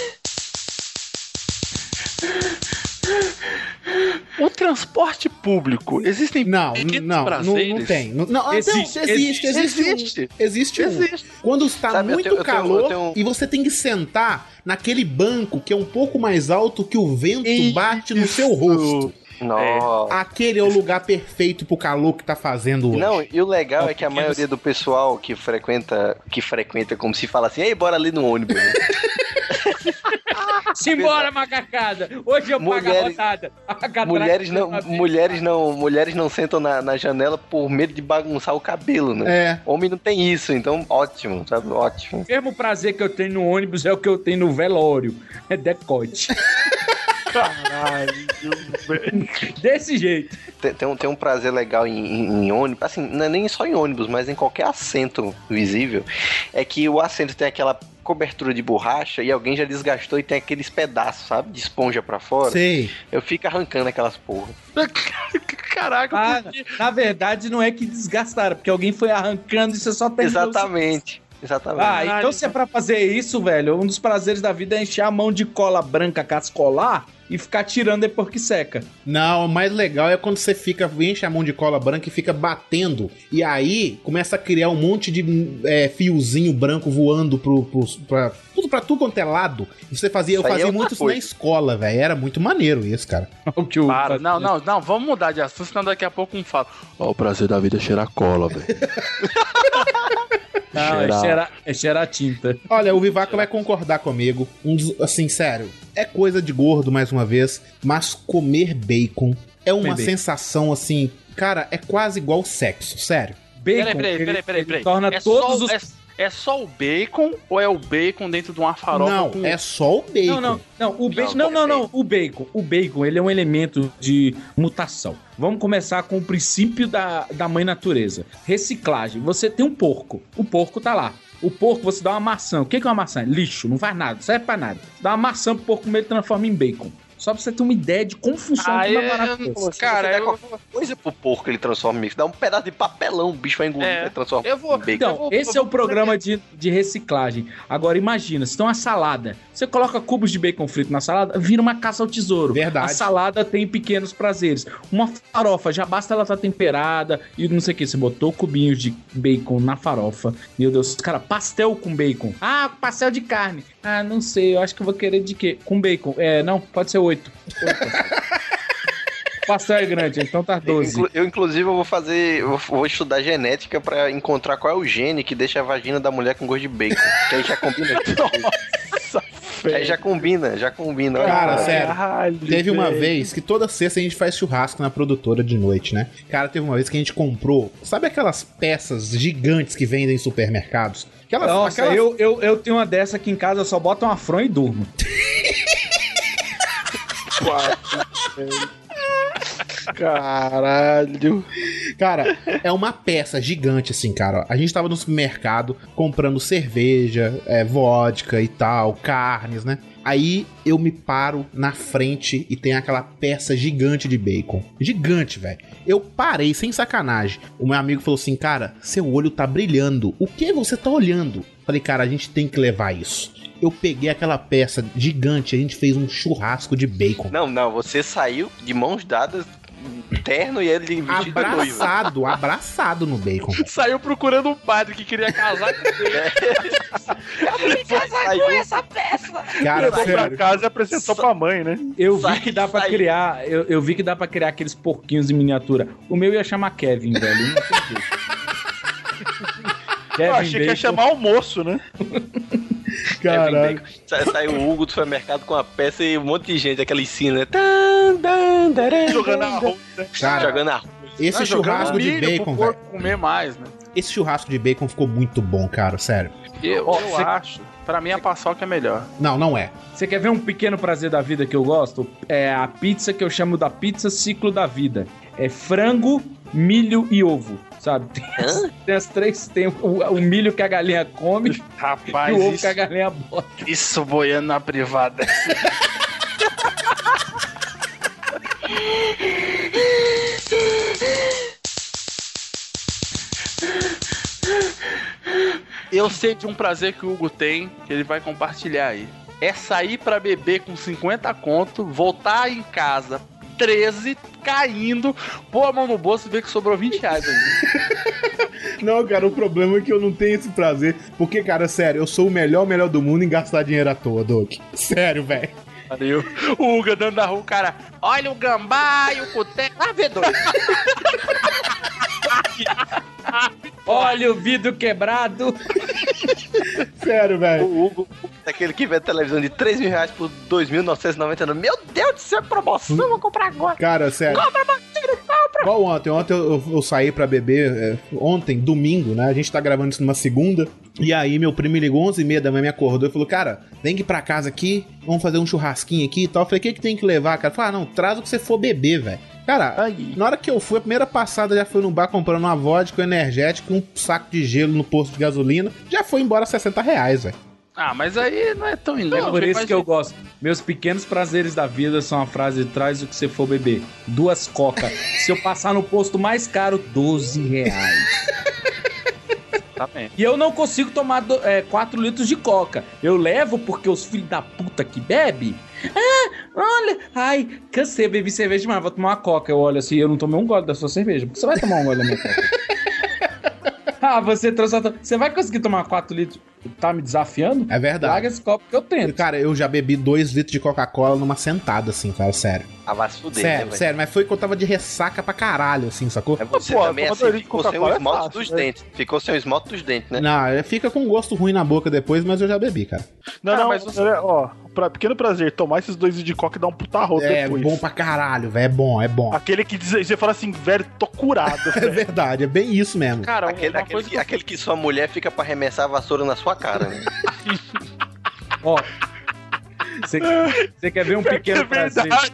O transporte público, existem Não, não, não, prazeres? não tem. Não, não, Existe, existe, existe, existe, existe. um. Existe um. Existe. Quando está Sabe, muito tenho- eu tenho- calor eu tenho- e você tem que sentar naquele banco que é um pouco mais alto que o vento bate no seu rosto. Nossa. Aquele é o lugar perfeito pro calor que tá fazendo hoje. Não, e o legal é que a maioria do pessoal que frequenta, que frequenta como se fala assim, ei, bora ali no ônibus. né?" Simbora, macacada! Hoje eu pago a Mulheres- rodada. A catraca mulheres não, mulheres não, mulheres não sentam na, na janela por medo de bagunçar o cabelo, né? É. Homem não tem isso, então ótimo, sabe? Ótimo. O mesmo prazer que eu tenho no ônibus é o que eu tenho no velório. É decote. Caralho. Desse jeito. Tem, tem um, tem um prazer legal em, em- em ônibus, assim, não é nem só em ônibus, mas em qualquer assento visível, é que o assento tem aquela cobertura de borracha e alguém já desgastou e tem aqueles pedaços, sabe? De esponja pra fora. Sei. Eu fico arrancando aquelas porra. Caraca, Ah, por quê? na verdade, não é que desgastaram, porque alguém foi arrancando e você só tem Exatamente. Exatamente. Ah, então se é pra fazer isso, velho, um dos prazeres da vida é encher a mão de cola branca cascolar e ficar tirando depois que seca. Não, o mais legal é quando você fica, enche a mão de cola branca e fica batendo. E aí começa a criar um monte de é, fiozinho branco voando pro, pro, pra, tudo pra tudo quanto é lado. E você fazia, eu Isso é fazia outra muito isso na escola, velho. Era muito maneiro isso, cara. O que o Para, não, não, não, vamos mudar de assunto, senão daqui a pouco um fala. Ó, o prazer da vida é cheirar cola, velho. Não, é Cheirar. é cheirar tinta. Olha, o Vivaco vai concordar comigo. Um dos, assim, sério, é coisa de gordo mais uma vez, mas comer bacon é uma Comer bacon. sensação assim, cara, é quase igual sexo, sério. Bacon, Peraí, peraí, peraí, peraí, peraí. torna É todos só, os... é, é só o bacon ou é o bacon dentro de uma farofa não, com... é só o bacon. Não, não, não, o bacon, Não, não, não, o bacon, o bacon, ele é um elemento de mutação. Vamos começar com o princípio da, da mãe natureza. Reciclagem. Você tem um porco, o porco tá lá. O porco, você dá uma maçã. O que é uma maçã? Lixo, não faz nada, não serve pra nada. Dá uma maçã pro porco comer, ele transforma em bacon. Só pra você ter uma ideia de como funciona Ah, é é- maravilhoso. Se Cara, eu- qualquer coisa pro porco, ele transforma em bacon. Dá um pedaço de papelão, o bicho vai engolir É. e transforma Eu vou- em bacon. Então, Eu vou- esse eu é o vou programa de, de reciclagem. Agora, imagina, se tem uma salada, você coloca cubos de bacon frito na salada, vira uma caça ao tesouro. Verdade. A salada tem pequenos prazeres. Uma farofa, já basta ela estar temperada e não sei o que. Você botou cubinhos de bacon na farofa. Meu Deus, cara, pastel com bacon. Ah, pastel de carne. Ah, não sei, eu acho que eu vou querer de quê? Com bacon. É, não, pode ser oito. pastel é grande, então tá 12. Inclu- Eu, inclusive, eu vou fazer. Eu vou estudar genética pra encontrar qual é o gene que deixa a vagina da mulher com gosto de bacon. Que aí já combina. aí já combina, já combina. Cara, lá. sério. Caralho, Teve uma vez que toda sexta a gente faz churrasco na produtora de noite, né? Cara, teve uma vez que a gente comprou. Sabe aquelas peças gigantes que vendem em supermercados? Aquelas, Nossa, aquelas- eu, eu, eu tenho uma dessa aqui em casa, eu só boto uma fron e durmo. Caralho. Cara, é uma peça gigante, assim, cara. A gente tava no supermercado comprando cerveja, é, vodka e tal, carnes, né? Aí eu me paro na frente e tem aquela peça gigante de bacon. Gigante, velho. Eu parei, sem sacanagem. O meu amigo falou assim: Cara, seu olho tá brilhando. O que você tá olhando? Falei, cara, a gente tem que levar isso. Eu peguei aquela peça gigante, a gente fez um churrasco de bacon. Não, não, você saiu de mãos dadas, terno e ele vestido de noivo. Abraçado, abraçado no bacon. Saiu procurando um padre que queria casar com ele. Saiu- Cara, Levou pra casa e apresentou pra mãe, né? Eu vi que dá pra sai. criar, eu, eu vi que dá pra criar aqueles porquinhos em miniatura. O meu ia chamar Kevin, velho. Não jeito. Kevin Eu achei que ia Bacon. chamar almoço, né? Caralho. Sa- Saiu o Hugo do supermercado com a peça e um monte de gente, aquela ensina. Taran, Jogando arroz, né? Cara, Jogando arroz. esse jogando churrasco de bacon, pro velho. porco comer mais, né? Esse churrasco de bacon ficou muito bom, cara, sério. Eu, Ó, eu cê- acho. Pra mim, a paçoca é melhor. Não, não é. Você quer ver um pequeno prazer da vida que eu gosto? É a pizza que eu chamo da pizza ciclo da vida. É frango, milho e ovo, sabe? Tem as, tem as três, tem o, o milho que a galinha come e Rapaz, o ovo isso, que a galinha bota. isso boiando na privada. Eu sei de um prazer que o Hugo tem, que ele vai compartilhar aí. É sair pra beber com 50 conto, voltar em casa 13, caindo, pôr a mão no bolso e ver que sobrou 20 reais ainda. Não, cara, o problema é que eu não tenho esse prazer. Porque, cara, sério, eu sou o melhor, melhor do mundo em gastar dinheiro à toa, Doc. Sério, velho. Valeu. O Hugo andando na rua, cara, olha o gambá e o cuteco. Ah, V2. Olha o vidro quebrado. Sério, velho. O Hugo, aquele que vê televisão de 3 mil reais por 2.999. Meu Deus do céu, promoção, vou comprar agora. Cara, sério. Igual ontem. Ontem eu, eu- eu saí pra beber. é, ontem, domingo, né? A gente tá gravando isso numa segunda. E aí, meu primo me ligou 11h30 da manhã, me acordou e falou: Cara, vem aqui pra casa aqui, vamos fazer um churrasquinho aqui e tal. Eu falei: O que, que tem que levar, cara? Falei: Ah, não, traz o que você for beber, velho. Cara, Aí. na hora que eu fui, a primeira passada já foi no bar comprando uma vodka, um energético, um saco de gelo no posto de gasolina. Já foi embora 60 reais, velho. Ah, mas aí não é tão É inútil. por isso que eu gosto. Meus pequenos prazeres da vida são a frase traz o que você for beber. Duas coca. Se eu passar no posto mais caro, 12 reais. Bem. E eu não consigo tomar 4 litros de coca. Eu levo porque os filhos da puta que bebe. Ah, olha. Ai, cansei, bebi cerveja demais. Vou tomar uma coca. Eu olho assim, eu não tomei um gole da sua cerveja. Por que você vai tomar um gole da minha coca? ah, você trouxe. a... Você vai conseguir tomar 4 litros? Tá me desafiando? É verdade. Larga esse copo que eu tento. Cara, eu já bebi 2 litros de Coca-Cola numa sentada, assim, cara, sério. Ah, vai se fuder, né, sério, velho? sério, mas foi que eu tava de ressaca pra caralho, assim, sacou? É você Pô, também, assim, tomador de ficou sem o é esmalte fácil, dos né? dentes. Ficou sem o esmalte dos dentes, né? Não, é, fica com gosto ruim na boca depois, mas eu já bebi, cara. Não, Ah, não, mas você- ó, pra pequeno prazer, tomar esses dois de coca e dar um puta rodo É depois. bom pra caralho, velho. É bom, é bom. Aquele que diz, você fala assim, velho, tô curado, É verdade, é bem isso mesmo. Cara, Aquele, aquele, que, aquele que sua mulher fica pra arremessar a vassoura na sua cara, né? Ó. Você quer ver um pequeno É prazer? verdade.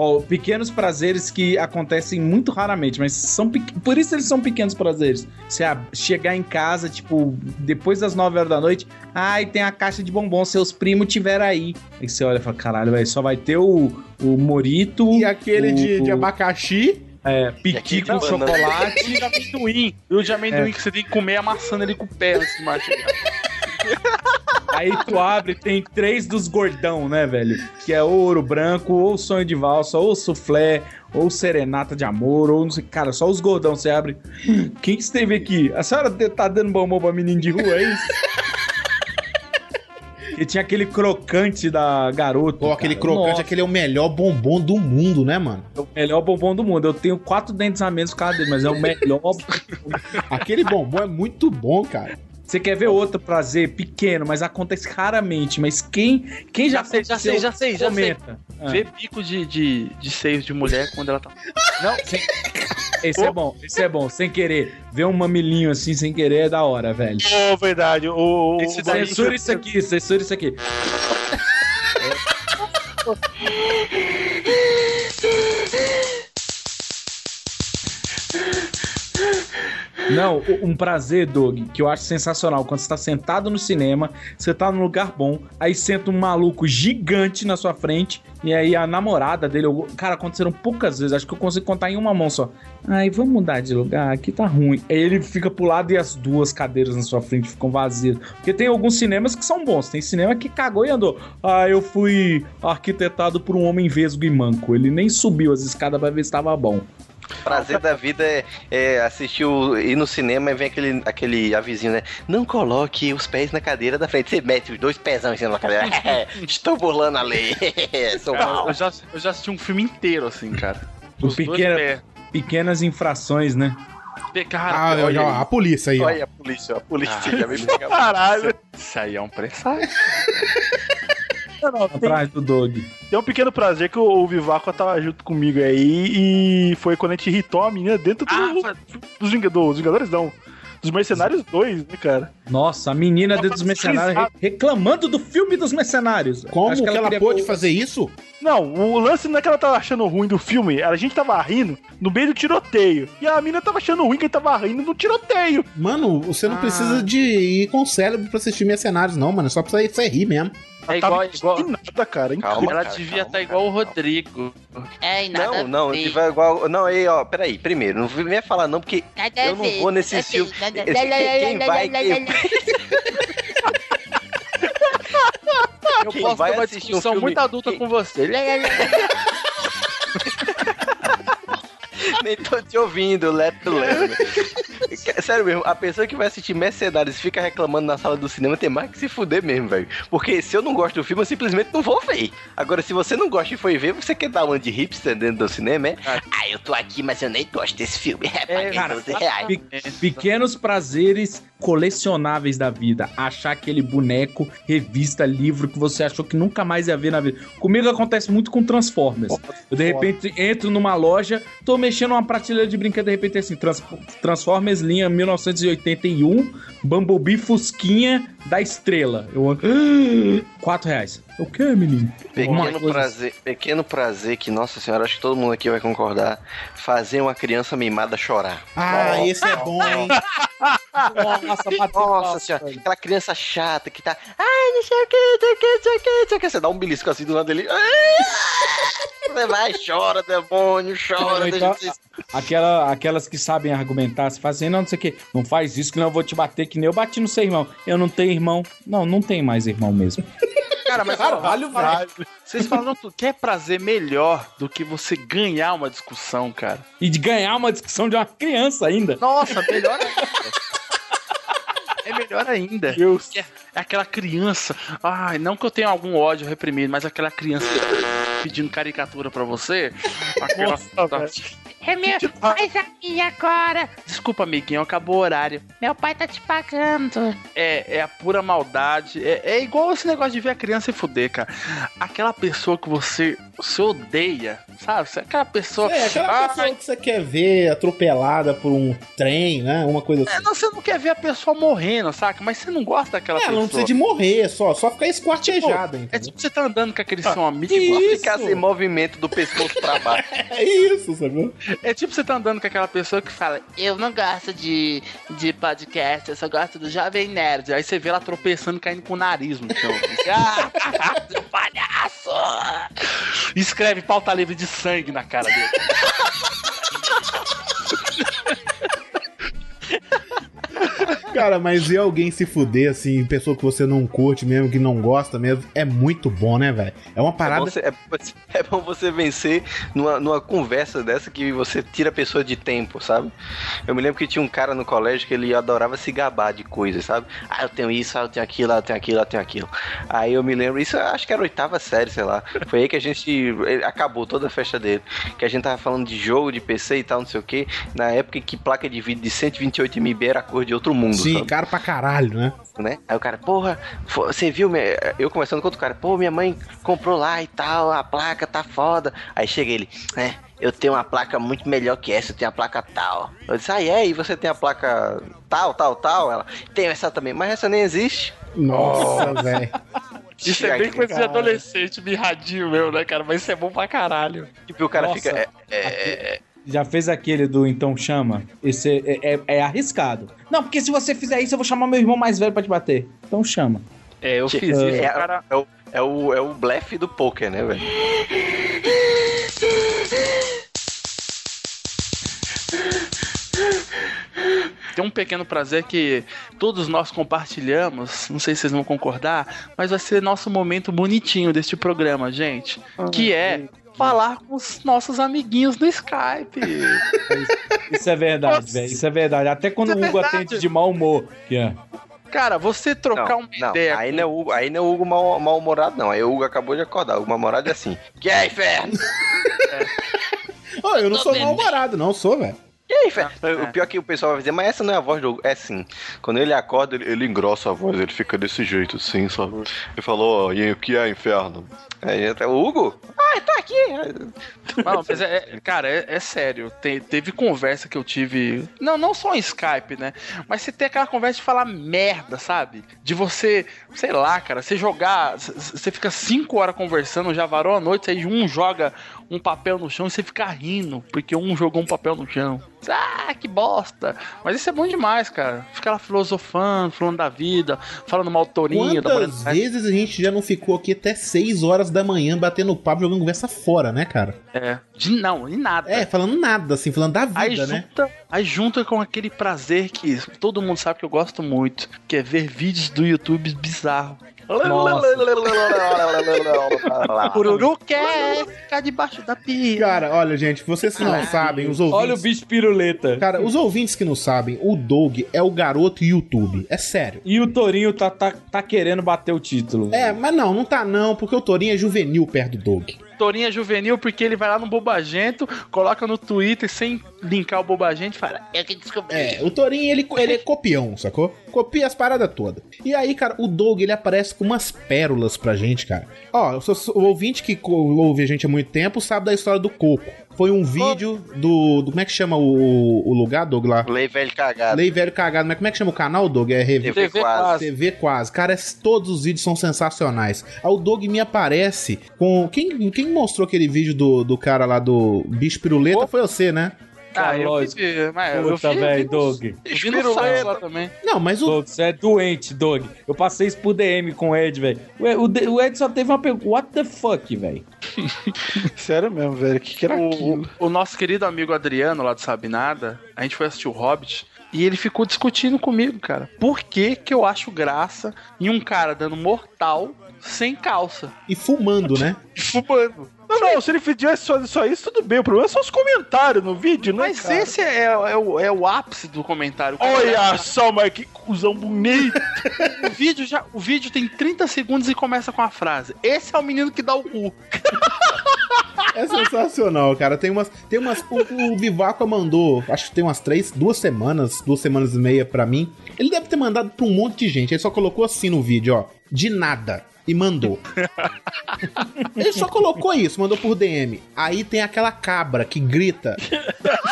Ó, pequenos prazeres que acontecem muito raramente, mas são por isso eles são pequenos prazeres. Você a- chegar em casa, tipo, depois das 9 horas da noite, ai, tem a caixa de bombom, seus primos tiveram aí. Aí você olha e fala, caralho, velho, só vai ter o, o Morito. E aquele de, o- de abacaxi. É, piqui com banana. chocolate. E o de amendoim. E o de amendoim que você tem que comer amassando ele com o pé antes de mastigar. Aí tu abre, tem três dos gordão, né, velho? Que é ouro branco, ou sonho de valsa, ou soufflé, ou serenata de amor, ou não sei. Cara, só os gordão você abre. Quem que esteve aqui? A senhora de- tá dando bombom pra menino de rua, é isso? E tinha aquele crocante da garota. Ou aquele cara. crocante, Nossa, aquele é o melhor bombom do mundo, né, mano? é o melhor bombom do mundo. Eu tenho quatro dentes a menos por causa dele, mas é o melhor. Aquele bombom é muito bom, cara. Você quer ver outro prazer pequeno, mas acontece raramente. Mas quem, quem já Já sei, já sei, já sei, já sei. comenta. Ah. Ver bico de, de, de seios de mulher quando ela tá. Não, sem... esse é bom, esse é bom, sem querer. Ver um mamilinho assim sem querer é da hora, velho. Ô, verdade. O, o, Esse daí- Censura isso aqui, censura isso aqui. Não, um prazer, Doug, que eu acho sensacional. Quando você tá sentado no cinema, você tá num lugar bom, aí senta um maluco gigante na sua frente, e aí a namorada dele, cara, aconteceram poucas vezes, acho que eu consigo contar em uma mão só. Ai, vamos mudar de lugar, aqui tá ruim. Aí ele fica pro lado e as duas cadeiras na sua frente ficam vazias. Porque tem alguns cinemas que são bons, tem cinema que cagou e andou. Ah, eu fui arquitetado por um homem vesgo e manco. Ele nem subiu as escadas pra ver se tava bom. O prazer da vida é, é assistir o, ir no cinema e vem aquele, aquele avisinho, né? Não coloque os pés na cadeira da frente. Você mete os dois pezão em cima da cadeira. Estou burlando a lei. Sou Cara, mal. eu, já, eu já assisti um filme inteiro assim, cara. Os pés. Pequenas infrações, né? Pe- Ah, Cara, olha, olha, a polícia aí, ó. Olha a polícia, a polícia Ah, já me pegou. Caralho. isso aí é um presságio. Não, não, tem, Atrás do Doug. tem um pequeno prazer que o, o Vivaco tava junto comigo aí e foi quando a gente irritou a menina dentro do, Ah, dos, Vinga- dos Vingadores, não. Dos Mercenários 2, né, cara? Nossa, a menina Ela dentro dos mercenários reclamando do filme dos mercenários. Como Acho que ela, queria pôde ver o- fazer isso? Não, o lance não é que ela tava achando ruim do filme, a gente tava rindo no meio do tiroteio. E a menina tava achando ruim que ele tava rindo no tiroteio. Mano, você não Ah. precisa de ir com o cérebro pra assistir Mercenários, não, mano. É só pra você rir mesmo. É tava igual, igual. indignada, cara. Calma. Ela cara, devia estar cara, igual o. Rodrigo. É, nada Não, não, ver. tiver igual. Não, aí, ó, peraí, primeiro, não venha falar não, porque Nada eu não ver, vou nesse nada a filme. nada- quem vai- quem- Eu Quem posso vai ter uma assistir um discussão muito adulta com você. Nem tô te ouvindo, Leto Leto. Sério mesmo, a pessoa que vai assistir Mercenários fica reclamando na sala do cinema tem mais que se fuder mesmo, velho. Porque se eu não gosto do filme, eu simplesmente não vou ver. Agora, se você não gosta e foi ver, você quer dar uma de hipster dentro do cinema, é? Ah, eu tô aqui, mas eu nem gosto desse filme. É, paguei cara, 12 reais. Pe- pequenos prazeres colecionáveis da vida. Achar aquele boneco, revista, livro que você achou que nunca mais ia ver na vida. Comigo acontece muito com Transformers. Eu de repente entro numa loja, tô mexendo uma prateleira de brinquedo, de repente assim, Trans- Transformers linha 1981, Bumblebee Fusquinha da Estrela. Eu "Ah, quatro reais. O que, menino? Pequeno prazer, pequeno prazer que, nossa senhora, acho que todo mundo aqui vai concordar. Fazer uma criança mimada chorar. Ah, esse é bom, hein? Nossa, Nossa senhora, aquela criança chata que tá. Ai, não sei o que, não sei o que, não sei o que, não sei o que. Você dá um belisco assim do lado dele. Você vai, chora, demônio, chora. Não, então. Aquela, aquelas que sabem argumentar, se fazem, não, não sei o que, não faz isso que não eu vou te bater, que nem eu bati no seu irmão. Eu não tenho irmão. Não, não tem mais irmão mesmo. Cara, mas Caralho, velho. vocês falaram tudo. Quer prazer melhor do que você ganhar uma discussão, cara? E de ganhar uma discussão de uma criança ainda. Nossa, melhor ainda. Melhor ainda. Deus. É aquela criança. Ai, não que eu tenha algum ódio reprimido, mas aquela criança pedindo caricatura pra você. Aquela. Nossa, velho. É meu. Faz aí agora. Desculpa, amiguinho, acabou o horário. Meu pai tá te pagando. É, é a pura maldade. É, é igual esse negócio de ver a criança e fuder, cara. Aquela pessoa que você, você odeia, sabe? Você é aquela pessoa. É, aquela Ah, pessoa que você quer ver atropelada por um trem, né? Uma coisa é, assim. não, você não quer ver a pessoa morrendo, saca? Mas você não gosta daquela É, pessoa. ela não precisa de morrer, só, só ficar esquartejada, É entendeu? tipo você tá andando com aquele seu amigo. Só Isso. ficar sem movimento do pescoço pra baixo. É isso, sabe? É tipo você tá andando com aquela pessoa que fala, Eu não gosto de, de podcast, eu só gosto do Jovem Nerd. Aí você vê ela tropeçando caindo com o nariz no chão. Ah, palhaço! Escreve pauta livre de sangue na cara dele. Cara, mas ver alguém se fuder, assim, pessoa que você não curte mesmo, que não gosta mesmo, é muito bom, né, velho? É uma É bom, parada. você, é, você- é bom você vencer numa, numa conversa dessa que você tira a pessoa de tempo, sabe? Eu me lembro que tinha um cara no colégio que ele adorava se gabar de coisas, sabe? Ah, eu tenho isso, ah, eu tenho aquilo, ah, eu tenho aquilo, ah, eu tenho aquilo. Aí eu me lembro, isso acho que era oitava série, sei lá. Foi aí que a gente acabou toda a festa dele. Que a gente tava falando de jogo, de PC e tal, não sei o que. Na época que placa de vídeo de 128 MB era cor de outro mundo, Sim, sabe? caro pra caralho, né? né? Aí o cara, porra, você viu? minha- Eu conversando com outro cara, pô, minha mãe comprou lá e tal, a placa tá foda. Aí chega ele, é, eu tenho uma placa muito melhor que essa, eu tenho a placa tal. Eu disse, ah, é? E você tem a placa tal, tal, tal? Ela, tenho essa também, mas essa nem existe. Nossa, velho. Isso é bem coisa de adolescente, mirradinho meu, né, cara? Mas isso é bom pra caralho. Tipo, o cara Nossa. fica. é, é, é, Já fez aquele do Então Chama? Esse é, é- é arriscado. Não, porque se você fizer isso, eu vou chamar meu irmão mais velho pra te bater. Então chama. É, eu fiz isso, é, o cara... é o, é, o, é o blefe do poker, né, velho? Tem um pequeno prazer que todos nós compartilhamos, não sei se vocês vão concordar, mas vai ser nosso momento bonitinho deste programa, gente. Que é falar com os nossos amiguinhos no Skype. Isso é verdade, velho. Isso é verdade. Até quando Isso é o Hugo verdade. atende de mau humor. Que é. Cara, você trocar Não, uma não, ideia. aí não é o Hugo, aí não é o Hugo mal- mal-humorado, não. Aí o Hugo acabou de acordar. O mal-humorado é assim. Que é, inferno? Ô, eu não Tô sou bem. mal-humorado, não sou, velho. E aí, Fé? é. O pior é que o pessoal vai dizer, mas essa não é a voz do Hugo. É sim. Quando ele acorda, ele, ele engrossa a voz, ele fica desse jeito, assim, sabe? Ele falou, ó, e o que é inferno? Aí entra o Hugo? Ah, tá aqui. Não, mas é, é- cara, é, é sério. Te- teve conversa que eu tive. Não, não só em Skype, né? Mas você tem aquela conversa de falar merda, sabe? De você, sei lá, cara, você jogar. Você fica cinco horas conversando, já varou a noite, aí um joga um papel no chão e você fica rindo, porque um jogou um papel no chão. Ah, que bosta! Mas isso é bom demais, cara. Fica lá filosofando, falando da vida, falando mal tourinho da Quantas vezes a gente já não ficou aqui até 6 horas da manhã batendo papo, jogando conversa fora, né, cara? É. De não, e nada. É, falando nada, assim, falando da Aí vida, né? junta, aí junta com aquele prazer que todo mundo sabe que eu gosto muito, que é ver vídeos do YouTube bizarro. Cururu quer ficar debaixo da pia. Cara, olha, gente, vocês que não sabem, os ouvintes. Olha o bicho piruleta. Cara, os ouvintes que não sabem, o Doug é o garoto YouTube. É sério. E o Torinho tá, tá, tá querendo bater o título. É, mas não, não tá não, porque o Torinho é juvenil perto do Doug. Torinha juvenil, porque ele vai lá no Bobagento, coloca no Twitter sem linkar o Bobagento e fala: Eu que descobri. É, o Torinho, ele, ele é copião, sacou? Copia as paradas todas. E aí, cara, o Doug, ele aparece com umas pérolas pra gente, cara. Ó, o ouvinte que ouve a gente há muito tempo sabe da história do Coco. Foi um vídeo do, do- Como é que chama o, o lugar, Doug, lá? Lei velho cagado. Lei Velho Cagado, mas como é que chama o canal, Doug? É Rev... TV quase. TV quase. Cara, todos os vídeos são sensacionais. Aí o Doug me aparece com. Quem, quem mostrou aquele vídeo do, do cara lá do Bicho Piruleta foi você, né? Ah, eu lógico. fiz, mas Puta, velho, Doug. Vi no site lá também. Não, mas o. Doug, você é doente, Doug. Eu passei isso pro DM com o Ed, velho. O, Ed- o Ed só teve uma pergunta. What the fuck, velho? Sério mesmo, velho. O que, que era aquilo? O, o nosso querido amigo Adriano, lá do Sabe Nada, a gente foi assistir o Hobbit e ele ficou discutindo comigo, cara. Por que que eu acho graça em um cara dando mortal sem calça E fumando, né? e fumando? Não, não, se ele fizesse só, só isso, tudo bem. O problema é só os comentários no vídeo, né? Mas cara? esse é, é o, é o ápice do comentário. Olha só, mas que cuzão bonito. O vídeo, já, o vídeo tem 30 segundos e começa com a frase: Esse é o menino que dá o cu. É sensacional, cara. Tem umas. Tem umas. O, o Vivaco mandou, acho que tem umas três, duas semanas, duas semanas e meia pra mim. Ele deve ter mandado pra um monte de gente. Ele só colocou assim no vídeo, ó. De nada. E mandou. Ele só colocou isso, mandou por DM. Aí tem aquela cabra que grita.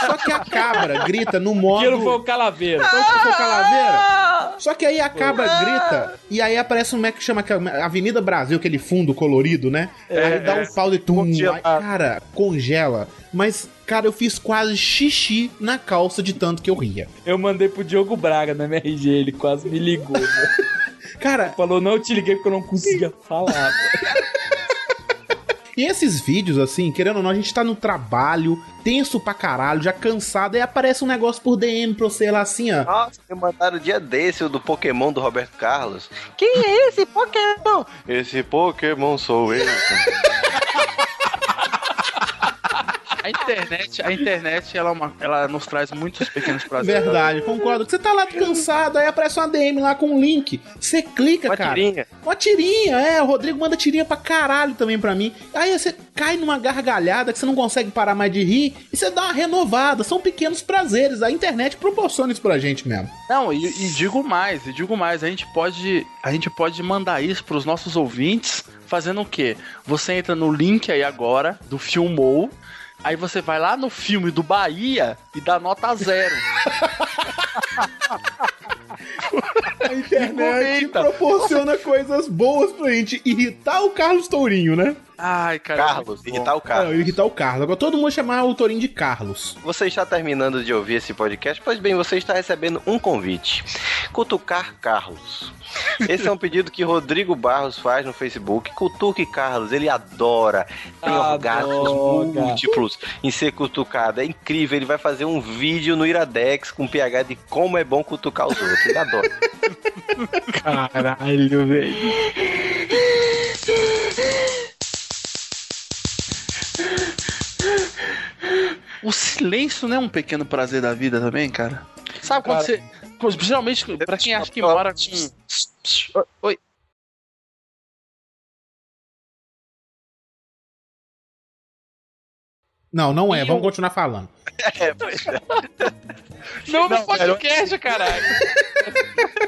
Só que a cabra grita no modo. Não foi o calaveira. Foi que foi calaveira? Só que aí a cabra grita e aí aparece um Mac que chama que é Avenida Brasil, aquele fundo colorido, né? aí dá um pau de tum. Aí, cara, congela. Mas, cara, eu fiz quase xixi na calça de tanto que eu ria. Eu mandei pro Diogo Braga na MRG, ele quase me ligou. Cara, Falou, não, eu te liguei porque eu não conseguia falar. E esses vídeos, assim, querendo ou não, a gente tá no trabalho, tenso pra caralho, já cansado, aí aparece um negócio por DM pra você lá assim, ó. Nossa, me mandaram o dia desse, o do Pokémon do Roberto Carlos. Quem é esse Pokémon? Esse Pokémon sou eu. A internet, a internet ela, é uma- ela nos traz muitos pequenos prazeres. Verdade, concordo. Você tá lá cansado, aí aparece uma DM lá com um link. Você clica, Uma cara. tirinha. Uma tirinha, é. O Rodrigo manda tirinha pra caralho também pra mim. Aí você cai numa gargalhada que você não consegue parar mais de rir e você dá uma renovada. São pequenos prazeres. A internet proporciona isso pra gente mesmo. Não, e, e digo mais, e digo mais, a gente pode, a gente pode mandar isso pros nossos ouvintes fazendo o quê? Você entra no link aí agora do Filmou, aí você vai lá no filme do Bahia e dá nota zero. A internet proporciona coisas boas pra gente irritar o Carlos Tourinho, né? Ai, cara. Carlos, irritar o Carlos. irritar o Carlos. Agora todo mundo chamar o Tourinho de Carlos. Você está terminando de ouvir esse podcast? Pois bem, você está recebendo um convite. Cutucar Carlos. Esse é um pedido que Rodrigo Barros faz no Facebook. Cutuque Carlos, ele adora. Tem Adora. orgasmos múltiplos em ser cutucado. É incrível, ele vai fazer um vídeo no Iradex com PH de como é bom cutucar os outros. Ele adora. Caralho, velho. O silêncio não é um pequeno prazer da vida também, cara? Sabe quando Cara, você. Geralmente, pra quem acha que mora com. Oi. Não, não é. E Vamos continuar falando. É, pois é. Não, Não, no podcast, caralho.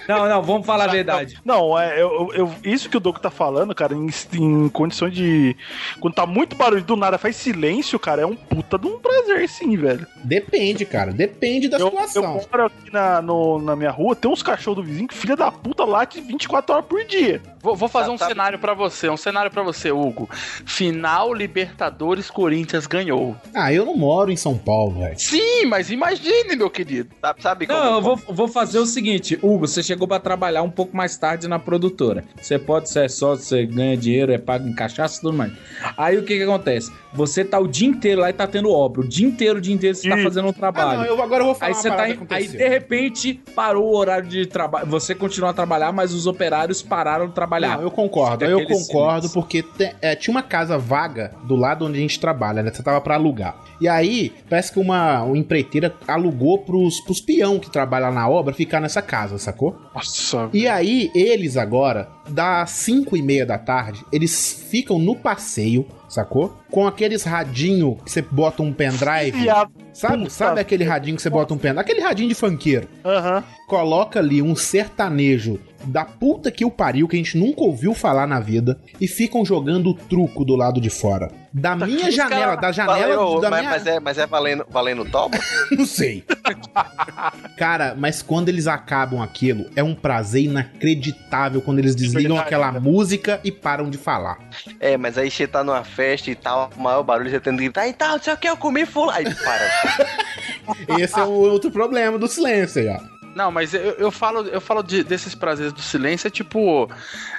Não, não, vamos falar a verdade. Não, é, eu, eu- isso que o Doco tá falando, cara, em, em condições de. Quando tá muito barulho do nada, faz silêncio, cara, é um puta de um prazer, sim, velho. Depende, cara. Depende da Eu, eu situação. moro aqui na, no- na minha rua, tem uns cachorros do vizinho que filha da puta late 24 horas por dia. Vou, vou fazer Tá, um tá. cenário pra você, um cenário pra você, Hugo. Final Libertadores Corinthians ganhou. Ah, eu não moro em São Paulo, velho. Sim, mas imagine, meu querido. Sabe, sabe como? Não, eu vou, vou fazer o seguinte, Hugo, você chegou pra trabalhar um pouco mais tarde na produtora. Você pode ser sócio, você ganha dinheiro, é pago em cachaça e tudo mais. Aí o que que acontece? Você tá o dia inteiro lá e tá tendo obra. O dia inteiro, o dia inteiro você tá fazendo um Ah, trabalho. não, eu agora eu vou falar Aí você tá em- aí de repente parou o horário de trabalho. Você continua a trabalhar, mas os operários pararam de trabalhar. Não, eu concordo, eu concordo, silêncio. porque te- é, tinha uma casa vaga do lado onde a gente trabalha, né? Você tava pra alugar. E aí, parece que uma, uma empreiteira alugou pros, pros peão que trabalham na obra ficar nessa casa, sacou? Nossa. E aí, eles agora, das 5 e meia da tarde, eles ficam no passeio, sacou? Com aqueles radinho que você bota um pendrive. Viado. Sabe, Puta. sabe aquele radinho que você bota um pendrive? Aquele radinho de funkeiro. Aham. Coloca ali um sertanejo da puta que o pariu, que a gente nunca ouviu falar na vida, e ficam jogando truco do lado de fora. Da minha janela, cara- da janela Valeu, da mas, minha... mas é, mas é valendo, valendo toba? Não sei. Cara, mas quando eles acabam aquilo, é um prazer inacreditável quando eles desligam aquela música e param de falar. É, mas aí você tá numa festa e tal, o maior barulho, você tendo que gritar, e tal, não sei o que, eu comi fulano. Aí para. Esse é o outro problema do silêncio aí, ó. Não, mas eu, eu falo, eu falo de- desses prazeres do silêncio, é tipo.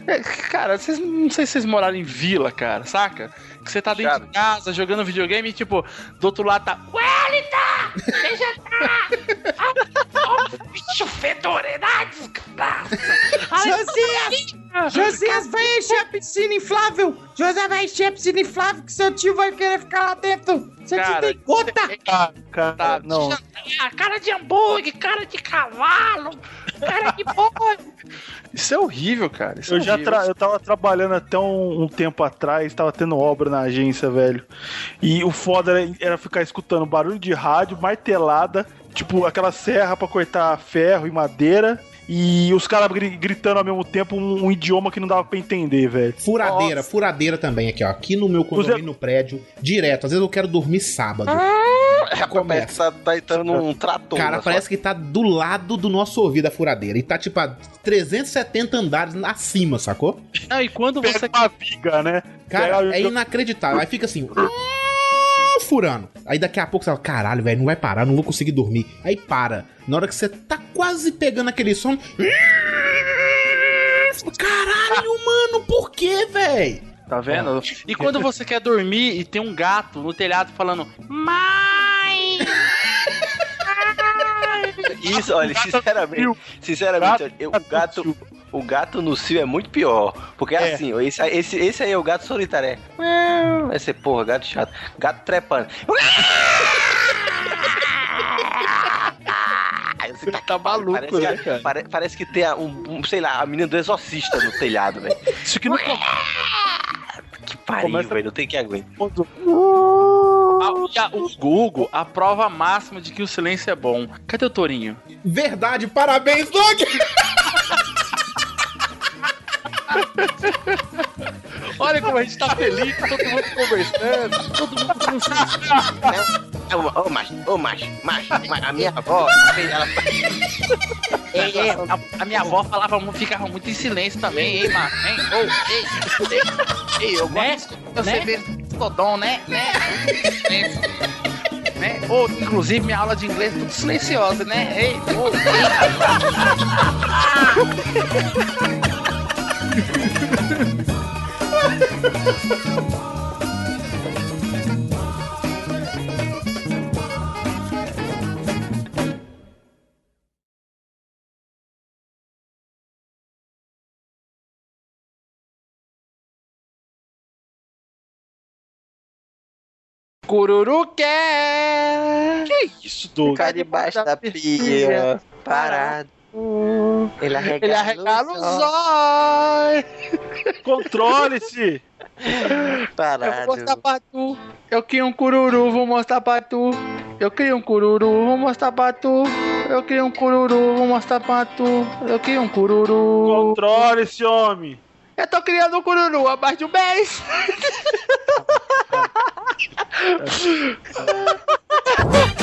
é, cara, vocês não sei se vocês moraram em vila, cara, saca? Que você tá dentro de casa jogando videogame e, tipo, do outro lado tá. Wellington! Deixa tá! bicho fedorento, desgraça. Josias! Josias, vai encher a piscina inflável! Josias vai encher a piscina inflável que seu tio vai querer ficar lá dentro! Seu tio Cara, tem conta! Cara, cara, Tá, não. Ah, cara de hambúrguer, cara de cavalo, cara de boi. Isso é horrível, cara. Isso Eu é já horrível. tra- eu tava trabalhando até um, um tempo atrás, tava tendo obra na agência, velho. E o foda era, era ficar escutando barulho de rádio, martelada, tipo aquela serra pra cortar ferro e madeira. E os caras gri- gritando ao mesmo tempo um, um idioma que não dava pra entender, velho. Furadeira, furadeira também aqui, ó. Aqui no meu condomínio, no prédio, direto. Às vezes eu quero dormir sábado. É, parece que tá, tá entrando num trator. Cara, na parece que tá do lado do nosso ouvido a furadeira. E tá tipo a 370 andares acima, sacou? Não, e quando Pega você. uma viga, né? Cara, Pega- é inacreditável. Aí fica assim. "Ah", Furando. Aí daqui a pouco você fala, caralho, velho, não vai parar, não vou conseguir dormir. Aí para. Na hora que você tá quase pegando aquele som. Caralho, mano, por que, velho? Tá vendo? E quando você quer dormir e tem um gato no telhado falando. Mãe! Isso, olha, sinceramente, sinceramente, eu- o gato, o gato no cio é muito pior, porque É. assim, esse, esse, esse aí é o gato solitário, é. Vai ser porra, gato chato, gato trepando. Você tá, maluco, parece, né, que, cara? pare- parece que tem a- um, um, sei lá, a menina do exorcista no telhado, velho. Isso que não Que pariu, Começa- velho, não tem quem aguente. Ah, e a- o Google, a prova máxima de que o silêncio é bom. Cadê o Torinho? Verdade, parabéns, Doug! Olha como a gente tá feliz, todo mundo conversando, todo mundo com Ô, ô, macho, ô, macho, macho, macho, a minha avó, ela Ei, ei, a, a minha avó falava, ficava muito em silêncio também, hein, mano? Hein? Ô, ei, ei, ei, eu Né? gosto de você ver Todon, né? Né? Né? Ô, inclusive, minha aula de inglês é tudo silenciosa, né? Ei, ô, Cururu quer! Que isso, Doug? Ficar debaixo da pia, parado. Ele arregala, Ele arregala olhos! Controle-se! Eu vou Parado. mostrar pra tu. Eu crio um cururu, vou mostrar pra tu. Eu crio um cururu, vou mostrar pra tu. Eu crio um cururu, vou mostrar pra tu. Eu crio um cururu. Controle-se, homem! Eu tô criando um cururu há mais de um mês.